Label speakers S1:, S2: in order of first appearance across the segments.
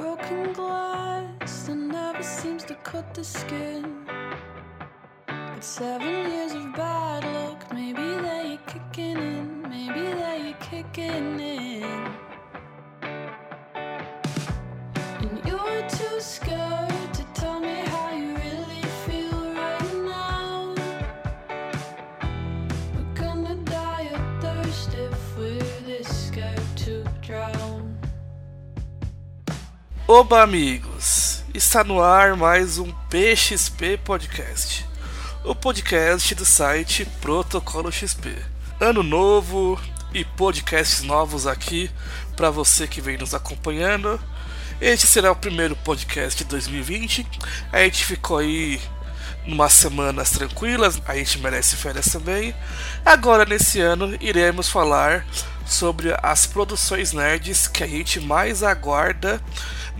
S1: Broken glass that never seems to cut the skin. But seven years of bad luck, maybe they're kicking in, maybe they're kicking in. And you're too scared
S2: Oba, amigos! Está no ar mais um PXP Podcast, o podcast do site Protocolo XP. Ano novo e podcasts novos aqui para você que vem nos acompanhando. Este será o primeiro podcast de 2020. A gente ficou aí umas semanas tranquilas, a gente merece férias também. Agora, nesse ano, iremos falar sobre as produções nerds que a gente mais aguarda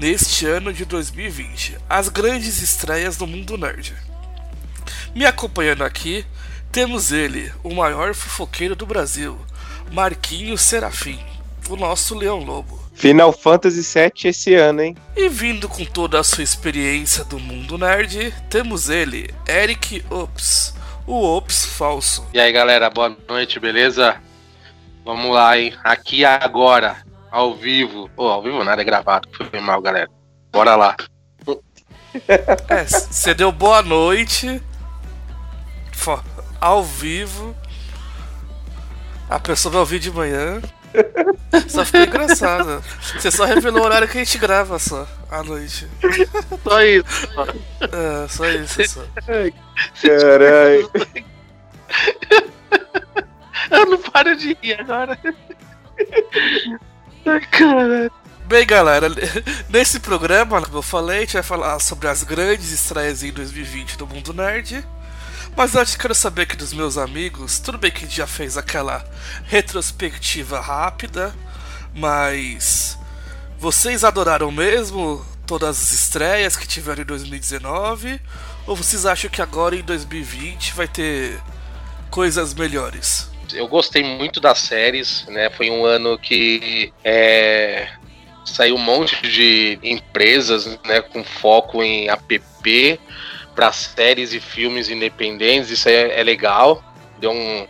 S2: neste ano de 2020, as grandes estreias do mundo nerd. Me acompanhando aqui, temos ele, o maior fofoqueiro do Brasil, Marquinhos Serafim, o nosso Leão Lobo.
S3: Final Fantasy VII esse ano, hein?
S2: E vindo com toda a sua experiência do mundo nerd, temos ele, Eric Ops, o Ops falso.
S4: E aí galera, boa noite, beleza? Vamos lá, hein? Aqui agora, ao vivo. Pô, ao vivo nada, é gravado. Foi mal, galera. Bora lá.
S2: É, você deu boa noite, fo- ao vivo. A pessoa vai ouvir de manhã. Só ficou engraçado. Você só revelou o horário que a gente grava só, à noite.
S4: Só isso.
S2: É, só isso. Só.
S3: Caralho.
S4: Eu não paro de rir agora.
S2: Bem, galera, nesse programa, como eu falei, a gente vai falar sobre as grandes estreias em 2020 do mundo nerd. Mas antes quero saber aqui dos meus amigos, tudo bem que a gente já fez aquela retrospectiva rápida, mas vocês adoraram mesmo todas as estreias que tiveram em 2019? Ou vocês acham que agora em 2020 vai ter coisas melhores?
S4: Eu gostei muito das séries, né? Foi um ano que é, saiu um monte de empresas, né, com foco em app para séries e filmes independentes. Isso é, é legal. Deu um-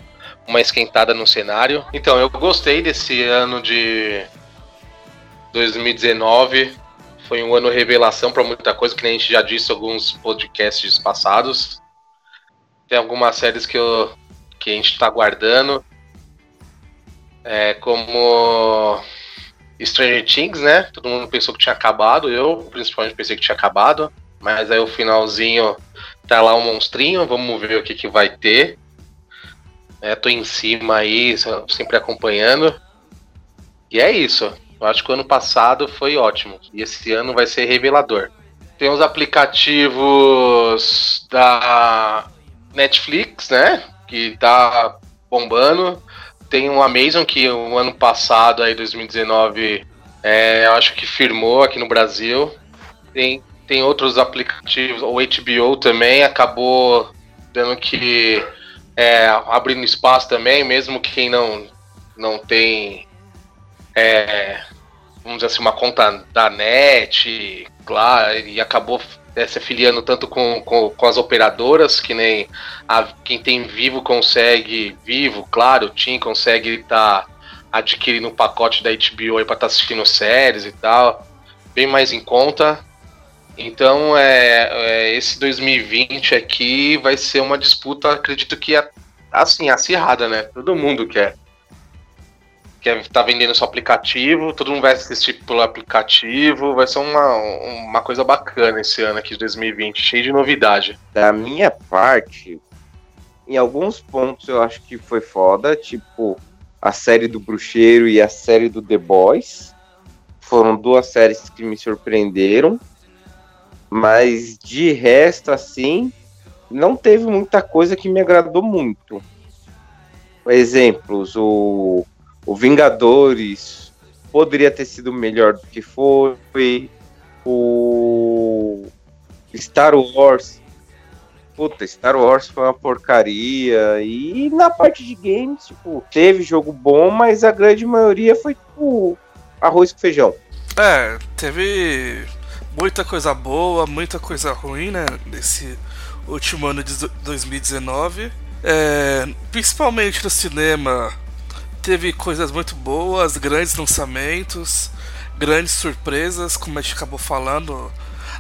S4: uma esquentada no cenário. Então, eu gostei desse ano de 2019. Foi um ano revelação para muita coisa, que nem a gente já disse em alguns podcasts passados. Tem algumas séries que, eu, que a gente está aguardando. É, como Stranger Things, né? Todo mundo pensou que tinha acabado, eu principalmente pensei que tinha acabado, mas aí o finalzinho tá lá um monstrinho, vamos ver o que, que vai ter. É, tô em cima aí, sempre acompanhando. E é isso. Eu acho que o ano passado foi ótimo. E esse ano vai ser revelador. Tem os aplicativos da Netflix, né? Que tá bombando. Tem o Amazon que o ano passado, aí 2019, é, eu acho que firmou aqui no Brasil. Tem, tem outros aplicativos, o HBO também acabou dando que é, abrindo espaço também, mesmo que quem não, não tem, é, vamos dizer assim, uma conta da net, claro, e acabou é, se afiliando tanto com, com, com as operadoras, que nem a- quem tem Vivo consegue, Vivo, claro, o TIM consegue estar adquirindo um pacote da HBO para estar assistindo séries e tal, bem mais em conta. Então, é, é, esse 2020 aqui vai ser uma disputa, acredito que é, assim, acirrada, né? Todo mundo quer. Quer tá vendendo seu aplicativo, todo mundo vai assistir pelo aplicativo, vai ser uma, uma coisa bacana esse ano aqui de 2020, cheio de novidade.
S3: Da minha parte, em alguns pontos eu acho que foi foda, tipo a série do Bruxeiro e a série do The Boys. Foram duas séries que me surpreenderam. Mas de resto, assim, não teve muita coisa que me agradou muito. Exemplos, o, o Vingadores poderia ter sido melhor do que foi. O Star Wars. Puta, Star Wars foi uma porcaria. E na parte de games, tipo, teve jogo bom, mas a grande maioria foi tipo arroz com feijão.
S2: É, teve muita coisa boa, muita coisa ruim, né? Nesse último ano de 2019. É, principalmente no cinema, teve coisas muito boas, grandes lançamentos, grandes surpresas, como a gente acabou falando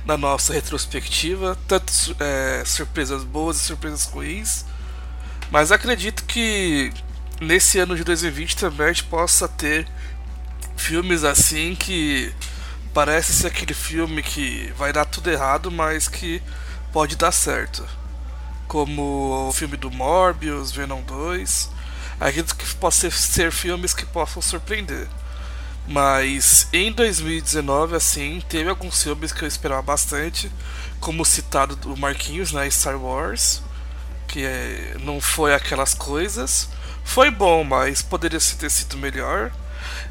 S2: na nossa retrospectiva, tanto é, surpresas boas e surpresas ruins. Mas acredito que nesse ano de 2020 também a gente possa ter filmes assim que parece ser aquele filme que vai dar tudo errado, mas que pode dar certo. Como o filme do Morbius, Venom 2. Acredito que possam ser filmes que possam surpreender. Mas em 2019, assim, teve alguns filmes que eu esperava bastante, como citado do Marquinhos, né, Star Wars, que é, não foi aquelas coisas. Foi bom, mas poderia ter sido melhor.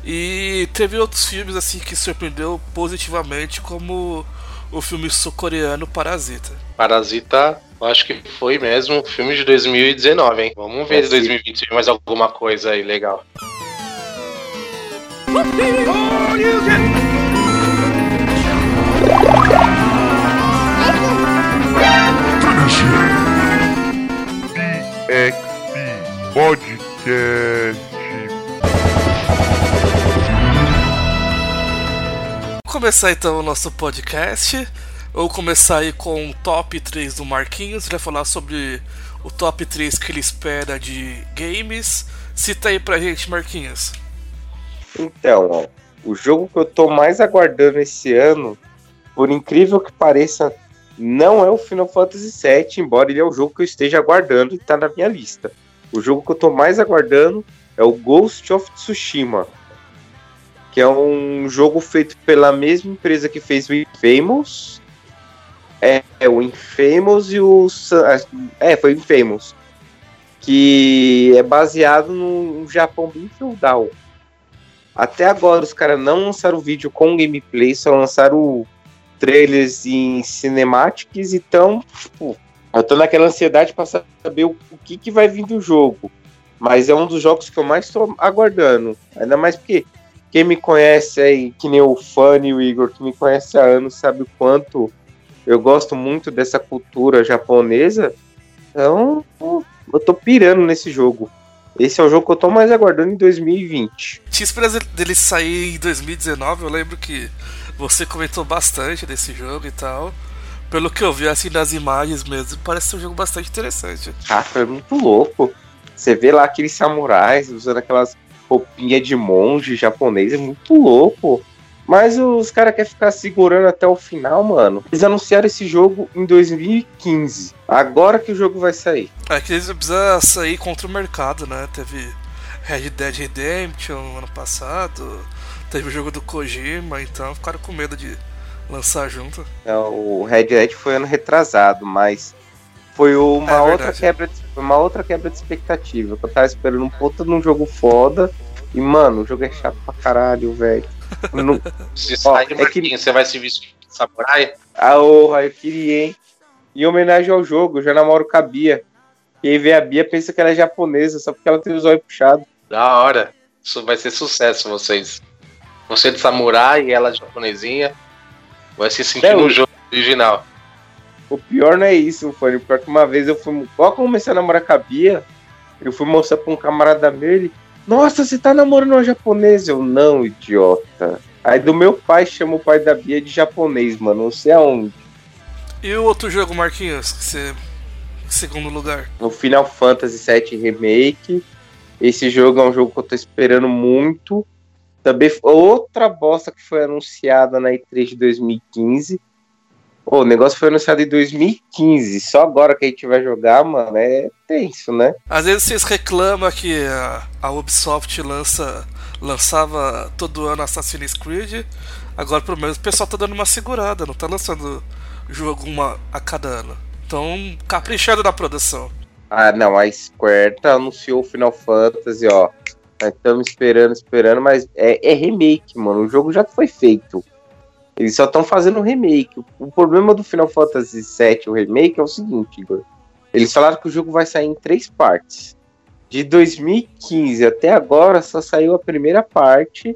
S2: E teve outros filmes assim que surpreendeu positivamente, como o filme sul-coreano Parasita.
S4: Parasita, acho que foi mesmo filme de 2019, hein? Vamos ver se 2020 mais alguma coisa aí legal.
S5: Podcast.
S2: começar então o nosso podcast. Vou começar aí com o top 3 do Marquinhos. Ele vai falar sobre o top 3 que ele espera de games. Cita aí pra gente, Marquinhos.
S3: Então, ó, o jogo que eu tô mais aguardando esse ano, por incrível que pareça, não é o Final Fantasy VII, embora ele é o jogo que eu esteja aguardando e tá na minha lista. O jogo que eu tô mais aguardando é o Ghost of Tsushima que é um jogo feito pela mesma empresa que fez o Infamous. É, é o Infamous e o. É, foi o Infamous. Que é baseado num Japão bem feudal. Até agora os caras não lançaram vídeo com gameplay, só lançaram trailers em cinematics, então, tipo, eu tô naquela ansiedade para saber o, o, que, que vai vir do jogo. Mas é um dos jogos que eu mais tô aguardando. Ainda mais porque quem me conhece aí, que nem o Fanny e o Igor, que me conhece há anos, sabe o quanto eu gosto muito dessa cultura japonesa. Então, eu tô pirando nesse jogo. Esse é o jogo que eu tô mais aguardando em 2020.
S2: Tinha esperança dele sair em 2019, eu lembro que você comentou bastante desse jogo e tal. Pelo que eu vi assim das imagens mesmo, parece ser um jogo bastante interessante.
S3: Ah, foi muito louco. Você vê lá aqueles samurais usando aquelas roupinha de monge japonês, é muito louco. Mas os caras querem ficar segurando até o final, mano. Eles anunciaram esse jogo em 2015. Agora que o jogo vai sair.
S2: É que eles precisam sair contra o mercado, né? Teve Red Dead Redemption ano passado. Teve o jogo do Kojima, então ficaram com medo de lançar junto.
S3: É, o Red Dead foi ano retrasado, mas foi uma é outra quebra de, uma outra quebra de expectativa. Eu tava esperando um puta num jogo foda. E, mano, o jogo é chato pra caralho, velho.
S4: Se sai de é que... você vai se vestir de samurai?
S3: Ah, orra, eu queria, hein? Em homenagem ao jogo, eu já namoro com a Bia. E aí vê a Bia pensa que ela é japonesa, só porque ela tem os olhos puxados.
S4: Da hora. Isso vai ser sucesso, vocês. Você de samurai e ela de japonesinha. Vai se sentir é, no jogo original.
S3: O pior não é isso, foi o pior que uma vez eu fui. Logo comecei a namorar com a Bia, eu fui mostrar pra um camarada meu, ele. Nossa, você tá namorando uma japonesa? Eu, não, idiota. Aí do meu pai chama o pai da Bia de japonês, mano. Não sei aonde.
S2: E o outro jogo, Marquinhos, que você. Segundo lugar.
S3: No Final Fantasy VII Remake. Esse jogo é um jogo que eu tô esperando muito. Também outra bosta que foi anunciada na E3 de 2015 Pô, o negócio foi anunciado em 2015. Só agora que a gente vai jogar, mano, é tenso, né?
S2: Às vezes vocês reclamam que a, a Ubisoft lança, lançava todo ano Assassin's Creed. Agora, pelo menos, o pessoal tá dando uma segurada, não tá lançando jogo uma a cada ano. Então, caprichado na produção.
S3: Ah, não, a Square tá, anunciou o Final Fantasy, ó. Estamos esperando, esperando, mas é, é remake, mano. O jogo já foi feito. Eles só estão fazendo um remake. O problema do Final Fantasy VII, o remake, é o seguinte, Igor. Eles falaram que o jogo vai sair em três partes. De 2015 até agora, só saiu a primeira parte.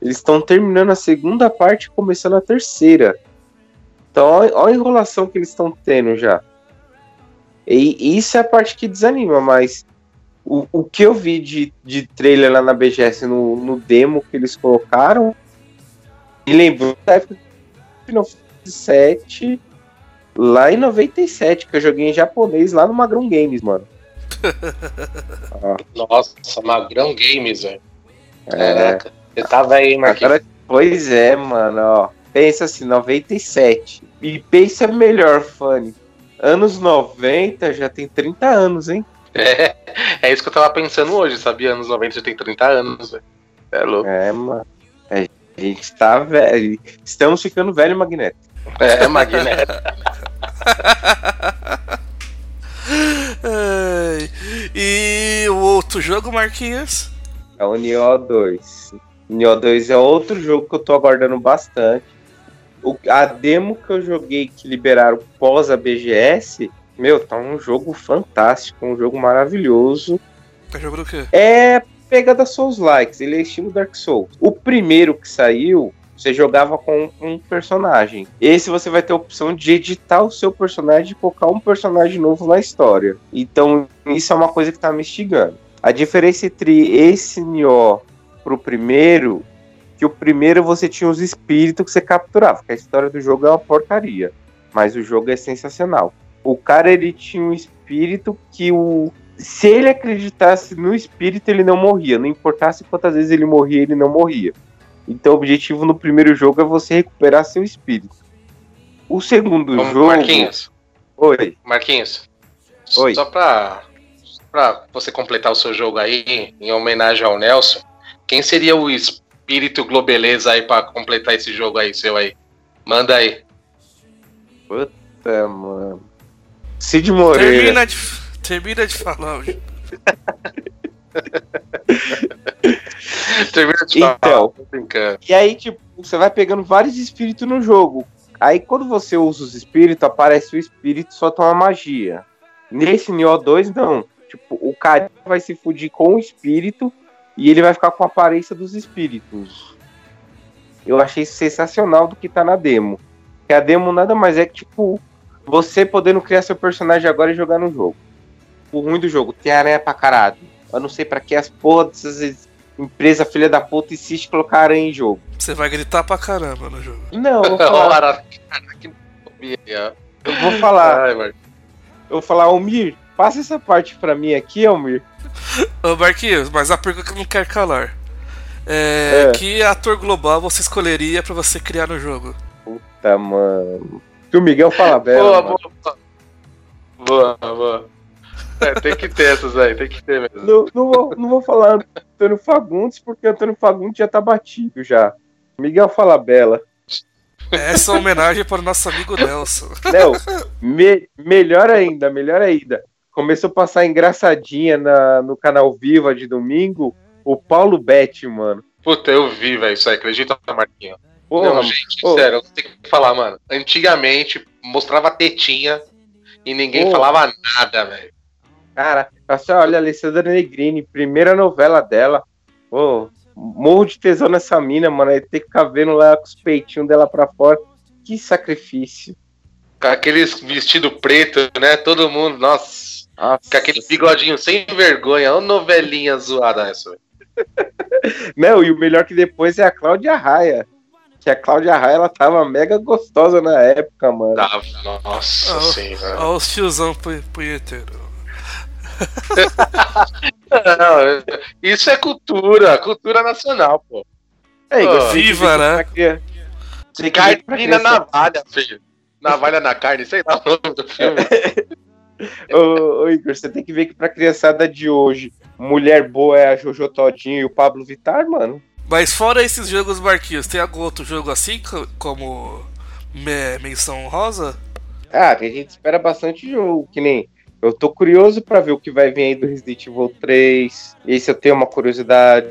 S3: Eles estão terminando a segunda parte e começando a terceira. Então, olha a enrolação que eles estão tendo já. E isso é a parte que desanima, mas o, o que eu vi de, de trailer lá na BGS no, no demo que eles colocaram me lembrou da época do Final Fantasy VII lá em 97, que eu joguei em japonês lá no Magrão Games, mano. Ó,
S4: Nossa, Magrão Games, velho.
S3: é,
S4: Caraca. Você tava aí, Marquinhos.
S3: agora, pois é, mano, ó. Pensa assim, 97. E pensa melhor, Fanny. Anos 90 já tem 30 anos, hein?
S4: É, é isso que eu tava pensando hoje, sabia? Anos 90 já tem 30 anos, velho. É louco.
S3: É, mano. É, a gente tá velho. Estamos ficando velho, Magneto.
S4: É, Magneto.
S2: Ai, E o outro jogo, Marquinhos?
S3: É o Nioh 2. O Nioh 2 é outro jogo que eu tô aguardando bastante. O, a demo que eu joguei que liberaram pós a BGS, meu, tá um jogo fantástico, um jogo maravilhoso.
S2: Tá jogando o quê?
S3: É pegada Souls Likes, ele é estilo Dark Souls. O primeiro que saiu, você jogava com um personagem. Esse você vai ter a opção de editar o seu personagem e colocar um personagem novo na história. Então, isso é uma coisa que tá me instigando. A diferença entre esse Nioh pro primeiro, que o primeiro você tinha os espíritos que você capturava, porque a história do jogo é uma porcaria, mas o jogo é sensacional. O cara ele tinha um espírito que o se ele acreditasse no espírito, ele não morria. Não importasse quantas vezes ele morria, ele não morria. Então o objetivo no primeiro jogo é você recuperar seu espírito. O segundo
S4: Vamos,
S3: jogo.
S4: Marquinhos,
S3: Oi.
S4: Marquinhos.
S3: Oi.
S4: Só pra, pra você completar o seu jogo aí, em homenagem ao Nelson, quem seria o espírito globeleza aí pra completar esse jogo aí, seu aí? Manda aí.
S3: Puta, mano. Cid Moreira.
S2: Termina de, termina de falar.
S4: Termina de
S3: Então.
S4: falar. Brincando.
S3: E aí, tipo, você vai pegando vários espíritos no jogo. Aí quando você usa os espíritos, aparece o espírito só toma magia. Nesse Nioh 2, não. Tipo, o cara vai se fudir com o espírito e ele vai ficar com a aparência dos espíritos. Eu achei sensacional do que tá na demo. Que a demo nada mais é que, tipo, você podendo criar seu personagem agora e jogar no jogo. O ruim do jogo, tem aranha pra caralho. Eu não sei pra que as porra dessas empresas filha da puta insiste em colocar aranha em jogo.
S2: Você vai gritar pra caramba no jogo.
S3: Não, eu vou falar. Eu vou falar,
S4: Ai,
S3: eu vou falar, Almir, passa essa parte pra mim aqui, Almir.
S2: Ô Marquinhos, mas a pergunta que eu não quero calar. É,
S3: É.
S2: Que ator global você escolheria pra você criar no jogo?
S3: Tá, mano. Que o Miguel fala bela.
S4: Boa,
S3: mano.
S4: boa, boa. Boa, boa. É, tem que ter essas aí, tem que ter mesmo.
S3: Não, não, vou, não vou falar Antônio Fagundes, porque Antônio Fagundes já tá batido já. Miguel fala bela.
S2: Essa é uma homenagem para o nosso amigo Nelson.
S3: Não, me- melhor ainda, melhor ainda. Começou a passar engraçadinha na, no canal Viva de domingo, o Paulo Betti, mano.
S4: Puta, eu vi, velho, isso aí, acredita, Marquinhos?
S3: Porra,
S4: Não, gente,
S3: ô.
S4: sério, eu tenho que falar, mano. Antigamente, mostrava tetinha e ninguém
S3: Ô.
S4: falava nada, velho.
S3: Cara, assim, olha, Alessandra Negrini, primeira novela dela. Pô, morro de tesão nessa mina, mano. Aí tem que ficar vendo lá com os peitinhos dela pra fora. Que sacrifício.
S4: Com aqueles vestido preto, né? Todo mundo, nossa.
S3: Nossa.
S4: Com aquele bigodinho sem vergonha. Ô novelinha zoada essa, velho.
S3: Não, e o melhor que depois é a Cláudia Raia. Que a Cláudia Raia, ela tava mega gostosa na época, mano.
S4: Tava, nossa
S2: Ah,
S4: senhora.
S2: Olha os tiozão pu- punheteiro.
S4: Não, isso é cultura, cultura nacional, pô.
S3: É, Igor, que
S2: viva, né?
S3: que pra
S4: Carne na navalha, filho. Navalha na carne, sei lá o nome do filme.
S3: Ô, ô, Igor, você tem que ver que pra criançada de hoje, mulher boa é a Jojo Todinho e o Pablo Vittar, mano.
S2: Mas fora esses jogos Marquinhos, tem algum outro jogo assim, co- como me- menção rosa?
S3: Ah, a gente espera bastante jogo, que nem. Eu tô curioso pra ver o que vai vir aí do Resident Evil 3. Esse eu tenho uma curiosidade.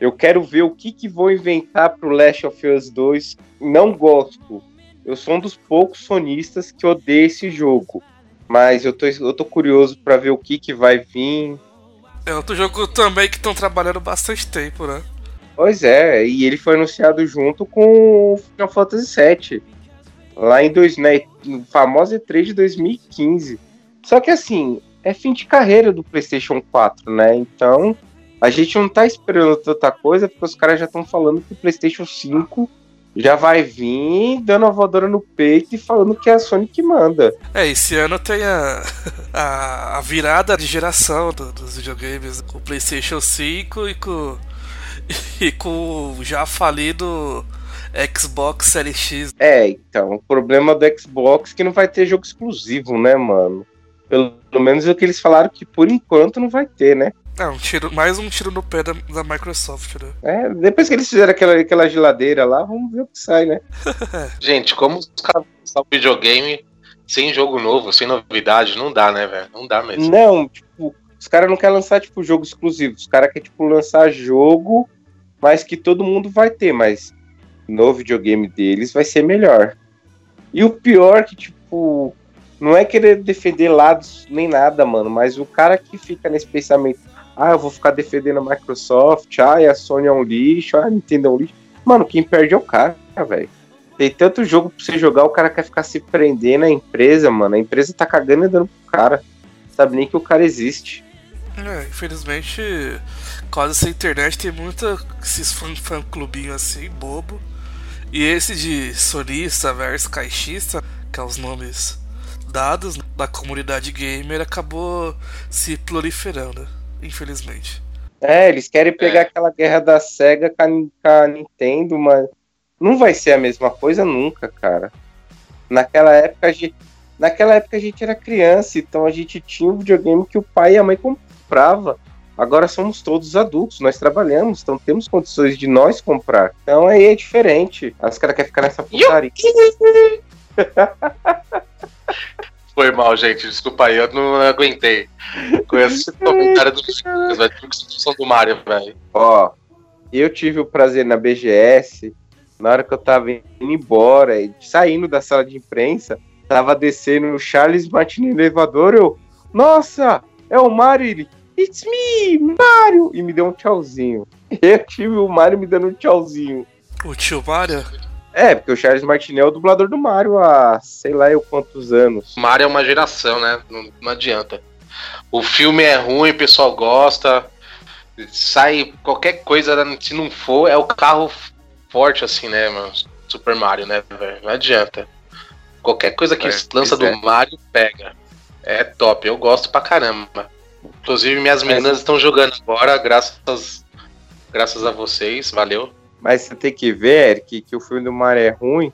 S3: Eu quero ver o que que vão inventar pro Last of Us 2. Não gosto. Eu sou um dos poucos sonistas que odeia esse jogo. Mas eu tô, eu tô curioso pra ver o que que vai vir.
S2: É outro jogo também que estão trabalhando bastante tempo, né?
S3: Pois é, e ele foi anunciado junto com o Final Fantasy VII. Lá em dois, né, no famoso E3 de 2015. Só que assim, é fim de carreira do PlayStation 4, né? Então, a gente não tá esperando tanta coisa, porque os caras já estão falando que o PlayStation 5 já vai vir dando a voadora no peito e falando que é a Sony que manda.
S2: É, esse ano tem a, a, a virada de geração do- dos videogames com o PlayStation 5 e com, e com o já falido Xbox Series X.
S3: É, então, o problema do Xbox é que não vai ter jogo exclusivo, né, mano? Pelo, pelo menos é o que eles falaram que por enquanto não vai ter, né?
S2: É, um tiro, mais um tiro no pé da, da Microsoft, né?
S3: É, depois que eles fizeram aquela, aquela geladeira lá, vamos ver o que sai, né?
S4: Gente, como os caras vão lançar o videogame sem jogo novo, sem novidade, não dá, né, velho? Não dá mesmo.
S3: Não, tipo, os caras não querem lançar, tipo, jogo exclusivo. Os caras querem, tipo, lançar jogo, mas que todo mundo vai ter, mas no videogame deles vai ser melhor. E o pior é que, tipo, não é querer defender lados nem nada, mano, mas o cara que fica nesse pensamento, ah, eu vou ficar defendendo a Microsoft, ah, a Sony é um lixo, ah, a Nintendo é um lixo. Mano, quem perde é o cara, velho. Tem tanto jogo pra você jogar, o cara quer ficar se prendendo à empresa, mano. A empresa tá cagando e dando pro cara. Sabe nem que o cara existe.
S2: É, infelizmente, quase essa internet tem muita esses fã, fã clubinho assim, bobo. E esse de sonista versus caixista, que é os nomes dados da comunidade gamer, acabou se proliferando, infelizmente.
S3: É, eles querem pegar aquela guerra da SEGA com a, Nin- com a Nintendo, mas não vai ser a mesma coisa nunca, cara. Naquela época a gente, naquela época a gente era criança, então a gente tinha um videogame que o pai e a mãe comprava. Agora somos todos adultos, nós trabalhamos, então temos condições de nós comprar. Então aí é diferente. Os caras querem ficar nessa putaria.
S4: Foi mal, gente. Desculpa aí, eu não aguentei. Com esse comentário dos Lucas, velho. Discussão do Mario, velho.
S3: Ó, eu tive o prazer na BGS, na hora que eu tava indo embora, e saindo da sala de imprensa, tava descendo o Charles Martin no elevador, eu, nossa, é o Mario, ele, it's me, Mario, e me deu um tchauzinho. Eu tive o Mario me dando um tchauzinho.
S2: O tio Mario?
S3: É, porque o Charles Martinet é o dublador do Mario há sei lá eu quantos anos.
S4: Mario é uma geração, né? Não, não adianta. O filme é ruim, o pessoal gosta. Sai qualquer coisa, se não for, é o carro forte, assim, né, mano? Super Mario, né, velho? Não adianta. Qualquer coisa que
S3: É,
S4: lança do
S3: é.
S4: Mario, pega. É top, eu gosto pra caramba. Inclusive, minhas meninas estão jogando agora, graças, graças a vocês, valeu.
S3: Mas você tem que ver, Eric, que o filme do Mario é ruim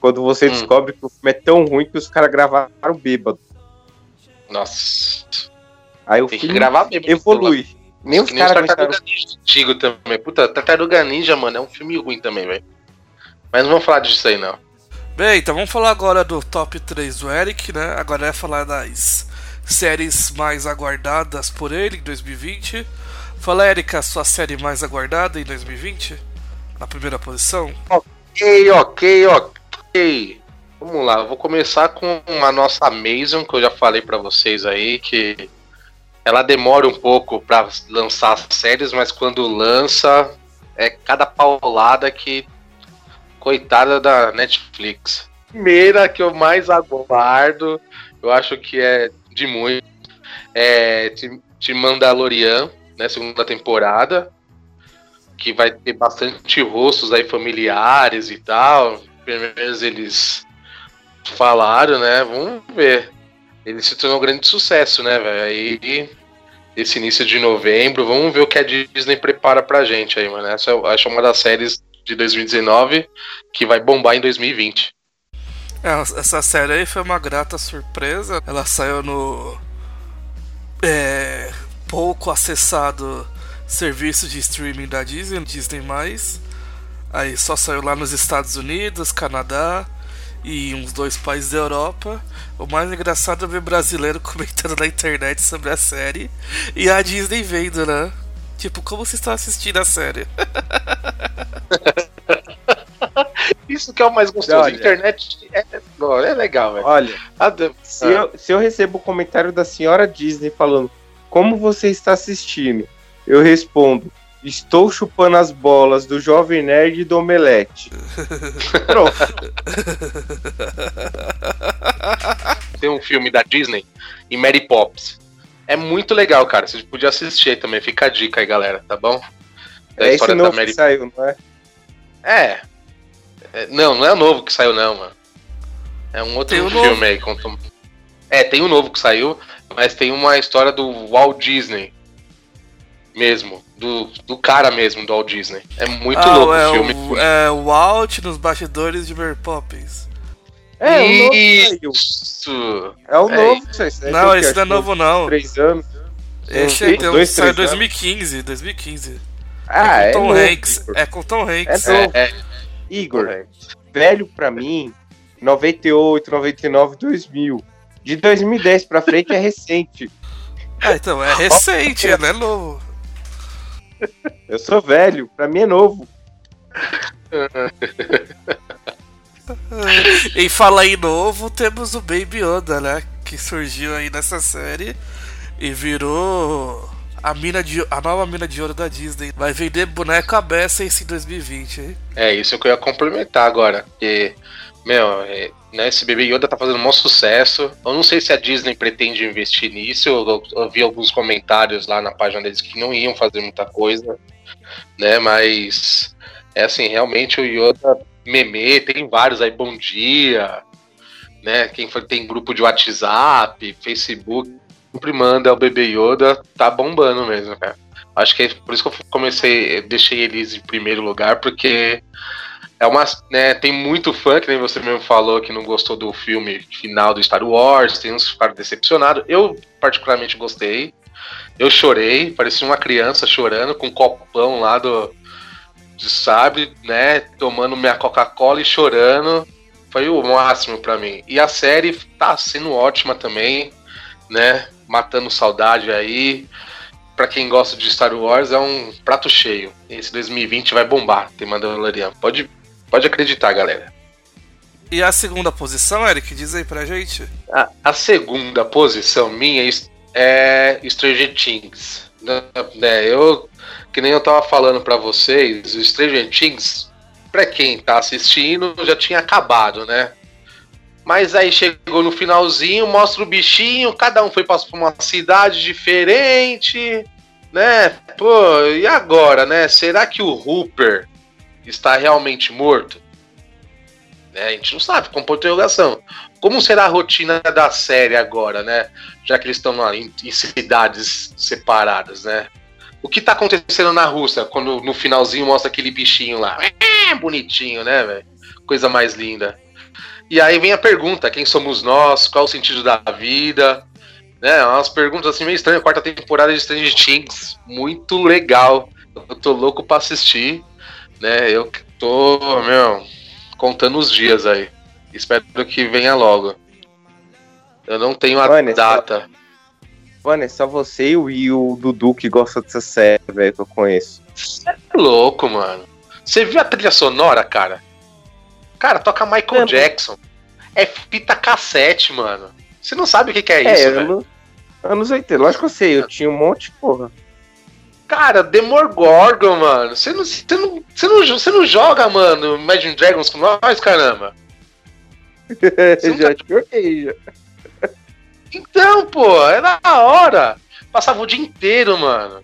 S3: quando você
S4: Hum.
S3: descobre que o filme é tão ruim que os caras gravaram bêbado.
S4: Nossa,
S3: Aí o
S4: tem que
S3: filme
S4: gravar mesmo.
S3: evolui. Nem os caras
S4: Tartaruga
S3: aguentaram.
S4: Ninja antigo também. Puta, Tartaruga Ninja, mano, é um filme ruim também, velho. Mas não vamos falar disso aí, não.
S2: Bem, então vamos falar agora do top 3 do Eric, né? Agora é falar das séries mais aguardadas por ele em 2020. Fala, Eric, a sua série mais aguardada em 2020? Na primeira posição?
S4: Ok, ok, ok. Vamos lá, eu vou começar com a nossa Amazon, que eu já falei pra vocês aí, que ela demora um pouco pra lançar as séries, mas quando lança, é cada paulada que. Coitada da Netflix. Primeira que eu mais aguardo, eu acho que é de muito, é de Mandalorian, né, segunda temporada, que vai ter bastante rostos aí familiares e tal. Pelo menos eles falaram, né? Vamos ver. Ele se tornou um grande sucesso, né, velho? Aí, esse início de novembro, vamos ver o que a Disney prepara pra gente aí, mano. Essa eu acho uma das séries de 2019 que vai bombar em 2020.
S2: É, essa série aí foi uma grata surpresa. Ela saiu no é, pouco acessado serviço de streaming da Disney, Disney+. Aí só saiu lá nos Estados Unidos, Canadá e uns dois países da Europa. O mais engraçado é ver brasileiro comentando na internet sobre a série e a Disney vendo, né? Tipo, como você está assistindo a série?
S4: Isso que é o mais gostoso.
S3: Olha.
S4: Internet é, é legal, velho.
S3: Olha,
S4: Ah, de-
S3: se, eu, se eu recebo o comentário da senhora Disney falando como você está assistindo, eu respondo, Estou chupando as bolas do Jovem Nerd e do Omelete. Pronto.
S4: Tem um filme da Disney e Mary Poppins. É muito legal, cara. Você podia assistir aí também. Fica a dica aí, galera, tá bom? Da
S3: É esse
S4: história da
S3: novo
S4: Mary
S3: que saiu, não é?
S4: É. É, Não, não é o novo que saiu, não, mano. É um outro
S2: Tem o
S4: filme
S2: novo.
S4: aí. Conta... um- É, tem um novo que saiu, mas tem uma história do Walt Disney. Mesmo. Do, do cara mesmo, do Walt Disney. É muito
S2: ah,
S4: louco
S2: é,
S4: o filme.
S2: o, é o Walt nos bastidores de Mary Poppins.
S3: É, o novo.
S4: Isso.
S3: É o
S4: É
S3: novo saiu. Esse
S2: não, esse não é
S3: que
S2: novo, não.
S3: Três anos.
S2: Esse é, tem um,
S3: dois,
S2: saiu em
S3: três anos.
S2: 2015, 2015.
S3: Ah,
S2: é
S3: é
S2: com Tom
S3: novo,
S2: Hanks. É com Tom Hanks.
S3: É novo.
S4: É, é,
S3: Igor, velho pra mim, 98, 99, 2000. De 2010 pra frente é recente.
S2: Ah, então, é recente, não é novo.
S3: Eu sou velho, pra mim é novo.
S2: E fala aí novo, temos o Baby Yoda, né? Que surgiu aí nessa série e virou a mina de a nova mina de ouro da Disney. Vai vender boneco a beça esse em 2020, hein?
S4: é isso que eu ia complementar agora. Porque, meu, é, né, esse bebê Yoda tá fazendo um maior sucesso. Eu não sei se a Disney pretende investir nisso. Eu, eu, eu vi alguns comentários lá na página deles que não iam fazer muita coisa, né? Mas é assim, realmente o Yoda meme, tem vários aí, bom dia, né? Quem for, tem grupo de WhatsApp, Facebook, sempre manda o bebê Yoda, tá bombando mesmo, cara. Acho que é por isso que eu comecei, deixei eles em primeiro lugar, porque é uma, né, tem muito fã, que nem você mesmo falou, que não gostou do filme final do Star Wars, tem uns que ficaram decepcionados. Eu, particularmente, gostei. Eu chorei, parecia uma criança chorando com um copão lá do, de sabe, né, tomando minha Coca-Cola e chorando. Foi o máximo pra mim. E a série tá sendo ótima também, né? Matando saudade aí. Pra quem gosta de Star Wars, é um prato cheio. Esse 2020 vai bombar, tem Mandalorian. Pode, pode acreditar, galera.
S2: E a segunda posição, Eric, diz aí pra gente.
S4: A, a segunda posição minha é Stranger Things. Né, né, eu, que nem eu tava falando pra vocês, o Stranger Things, pra quem tá assistindo, já tinha acabado, né? Mas aí chegou no finalzinho, mostra o bichinho, cada um foi pra uma cidade diferente, né? Pô, e agora, né? Será que o Hooper está realmente morto? Né? A gente não sabe, com ponto interrogação. Como será a rotina da série agora, né? Já que eles estão em, em cidades separadas, né? O que tá acontecendo na Rússia quando no finalzinho mostra aquele bichinho lá? É, bonitinho, né, velho? Coisa mais linda. E aí vem a pergunta: quem somos nós? Qual o sentido da vida? Né? Umas perguntas assim meio estranhas. Quarta temporada de Stranger Things, muito legal. Eu tô louco pra assistir, né? Eu tô, meu, contando os dias aí. Espero que venha logo. Eu não tenho a
S3: Mano,
S4: data.
S3: Mano, é só você e o, e o Dudu que gosta dessa série, velho, que eu conheço.
S4: É louco, mano. Você viu a trilha sonora, cara? Cara, toca Michael
S3: É,
S4: Jackson. É fita cassete, mano. Você não sabe o que, que é,
S3: É,
S4: isso, velho.
S3: anos 80. Lógico que eu sei, eu tinha um monte, porra.
S4: Cara, Demogorgon, mano. Você não, você não, você não, você não joga, mano, Imagine Dragons com nós, caramba.
S3: Eu já joguei, já.
S4: Então, pô, é da hora. Passava o dia inteiro, mano.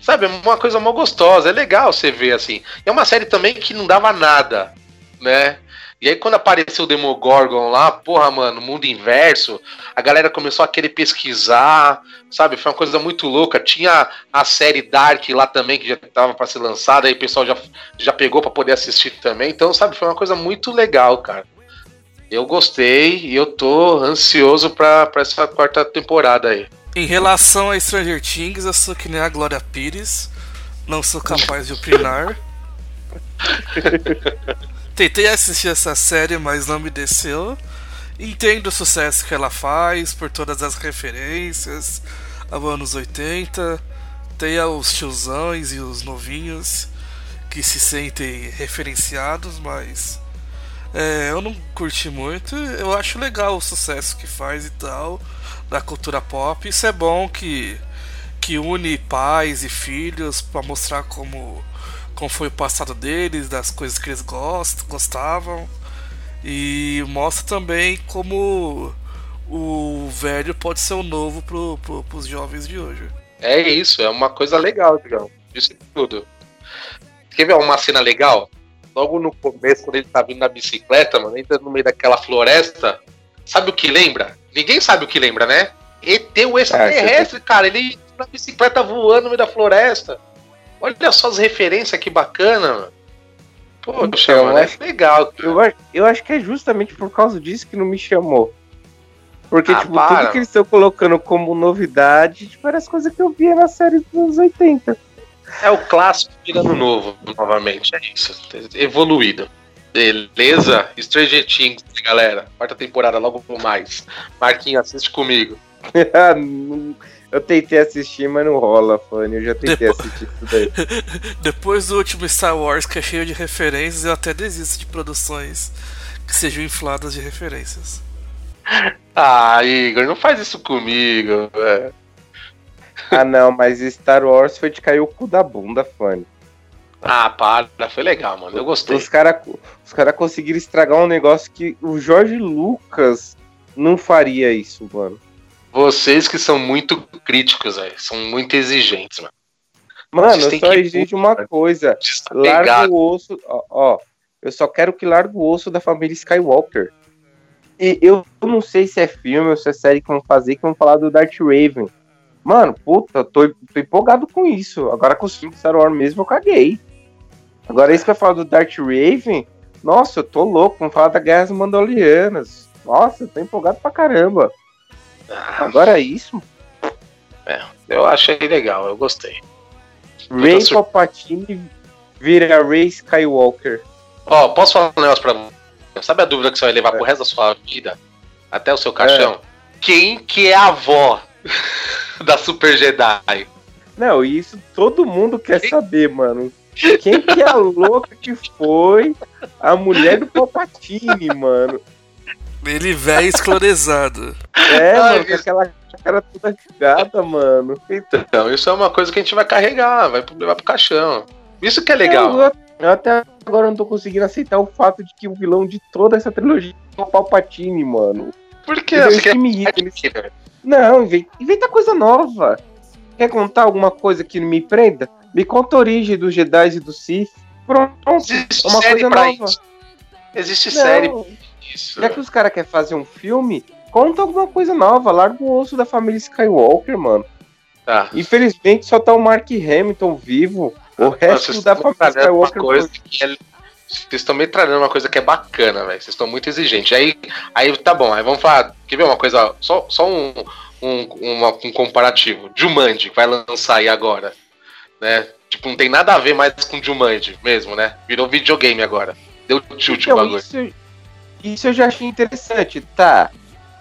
S4: Sabe, é uma coisa mó gostosa. É legal você ver assim. É uma série também que não dava nada, né? E aí quando apareceu o Demogorgon lá, porra, mano, mundo inverso, a galera começou a querer pesquisar, sabe? Foi uma coisa muito louca. Tinha a série Dark lá também, que já tava pra ser lançada, aí o pessoal já, já pegou pra poder assistir também. Então, sabe, foi uma coisa muito legal, cara. Eu gostei e eu tô ansioso pra, pra essa quarta temporada aí.
S2: Em relação a Stranger Things, eu sou que nem a Glória Pires. Não sou capaz de opinar. Tentei assistir essa série, mas não me desceu. Entendo o sucesso que ela faz por todas as referências aos anos 80. Tem os tiozões e os novinhos que se sentem referenciados, mas é, eu não curti muito. Eu acho legal o sucesso que faz e tal da cultura pop. Isso é bom que que une pais e filhos para mostrar como, como foi o passado deles, das coisas que eles gost, gostavam. E mostra também como o velho pode ser o novo pro, pro, pros jovens de hoje.
S4: É isso, é uma coisa legal, Digão. Isso é tudo. Quer ver uma cena legal? Logo no começo, quando ele tá vindo na bicicleta, mano, entra no meio daquela floresta. Sabe o que lembra? Ninguém sabe o que lembra, né? ET, o extraterrestre, cara, ele na bicicleta voando no meio da floresta. Olha só as referências, que bacana, mano. Poxa,
S3: Então,
S4: mano, é
S3: acho-
S4: legal. cara.
S3: Eu, acho- eu acho que é justamente por causa disso que não me chamou. Porque,
S4: Ah,
S3: tipo,
S4: para.
S3: tudo que eles estão colocando como novidade, tipo, era as coisas que eu via na série dos anos 80.
S4: É o clássico virando novo, novamente. É isso. Evoluído. Beleza? Stranger Things, galera. Quarta temporada, logo mais. Marquinhos, assiste comigo.
S3: Eu tentei assistir, mas não rola, fã. Eu já tentei
S2: Depo-
S3: assistir tudo aí.
S2: Depois do último Star Wars, que é cheio de referências, eu até desisto de produções que sejam infladas de referências.
S4: Ah, Igor, não faz isso comigo. velho.
S3: Ah, não, mas Star Wars foi de cair o cu da bunda, fã.
S4: Ah, para. Foi legal, mano. Eu gostei.
S3: Os caras os cara conseguiram estragar um negócio que o Jorge Lucas não faria isso, mano.
S4: Vocês que são muito críticos, velho. São muito exigentes, mano.
S3: Mano, eu só exijo uma coisa. Larga o osso. Ó, ó, eu só quero que largue o osso da família Skywalker. E eu não sei se é filme ou se é série que vão fazer, que vão falar do Darth Raven. Mano, puta, tô, tô empolgado com isso. Agora com os filmes de Star Wars mesmo, eu caguei. Agora isso que vai falar do Darth Raven, nossa, eu tô louco. Vamos falar da Guerra das Mandalorianas. Nossa, eu tô empolgado pra caramba.
S4: Ah,
S3: Agora é isso.
S4: eu achei legal, eu gostei.
S3: Ray
S4: sur-
S3: Palpatine vira Ray Skywalker.
S4: Ó, posso falar um negócio pra você? Sabe a dúvida que você vai levar pro resto da sua vida? Até o seu caixão? Quem que é a avó da Super Jedi?
S3: Não, isso todo mundo quer saber, mano. Quem que é a louca que foi a mulher do Palpatine, mano?
S2: Ele velho esclerosado.
S3: É,
S4: Ai,
S3: mano, com aquela cara toda jogada, mano.
S4: Então, isso é uma coisa que a gente vai carregar, vai levar pro caixão. Isso que é legal.
S3: Eu, eu até agora não tô conseguindo aceitar o fato de que o vilão de toda essa trilogia é o Palpatine, mano.
S4: Por você quer
S3: que me irrita. Eles... Não, inventa, inventa coisa nova. Quer contar alguma coisa que não me prenda? Me conta a origem dos Jedi e do Sith. Pronto.
S4: Existe
S3: Uma
S4: série
S3: coisa
S4: pra
S3: nova.
S4: isso. Existe série
S3: Não,
S4: pra isso.
S3: Já que os caras querem fazer um filme, conta alguma coisa nova. Larga o osso da família Skywalker, mano.
S4: Tá.
S3: Infelizmente só tá o Mark Hamilton vivo. O resto
S4: Vocês
S3: da família Skywalker.
S4: coisa que é- Vocês estão me trazendo uma coisa que é bacana, velho. Vocês estão muito exigentes. Aí, aí tá bom, aí vamos falar. Quer ver uma coisa? Só, só um, um, uma- um comparativo. Jumanji, que vai lançar aí agora. Né? Tipo, não tem nada a ver mais com Jumanji mesmo, né? Virou videogame agora. Deu o
S3: Então,
S4: bagulho.
S3: isso, isso eu já achei interessante. Tá,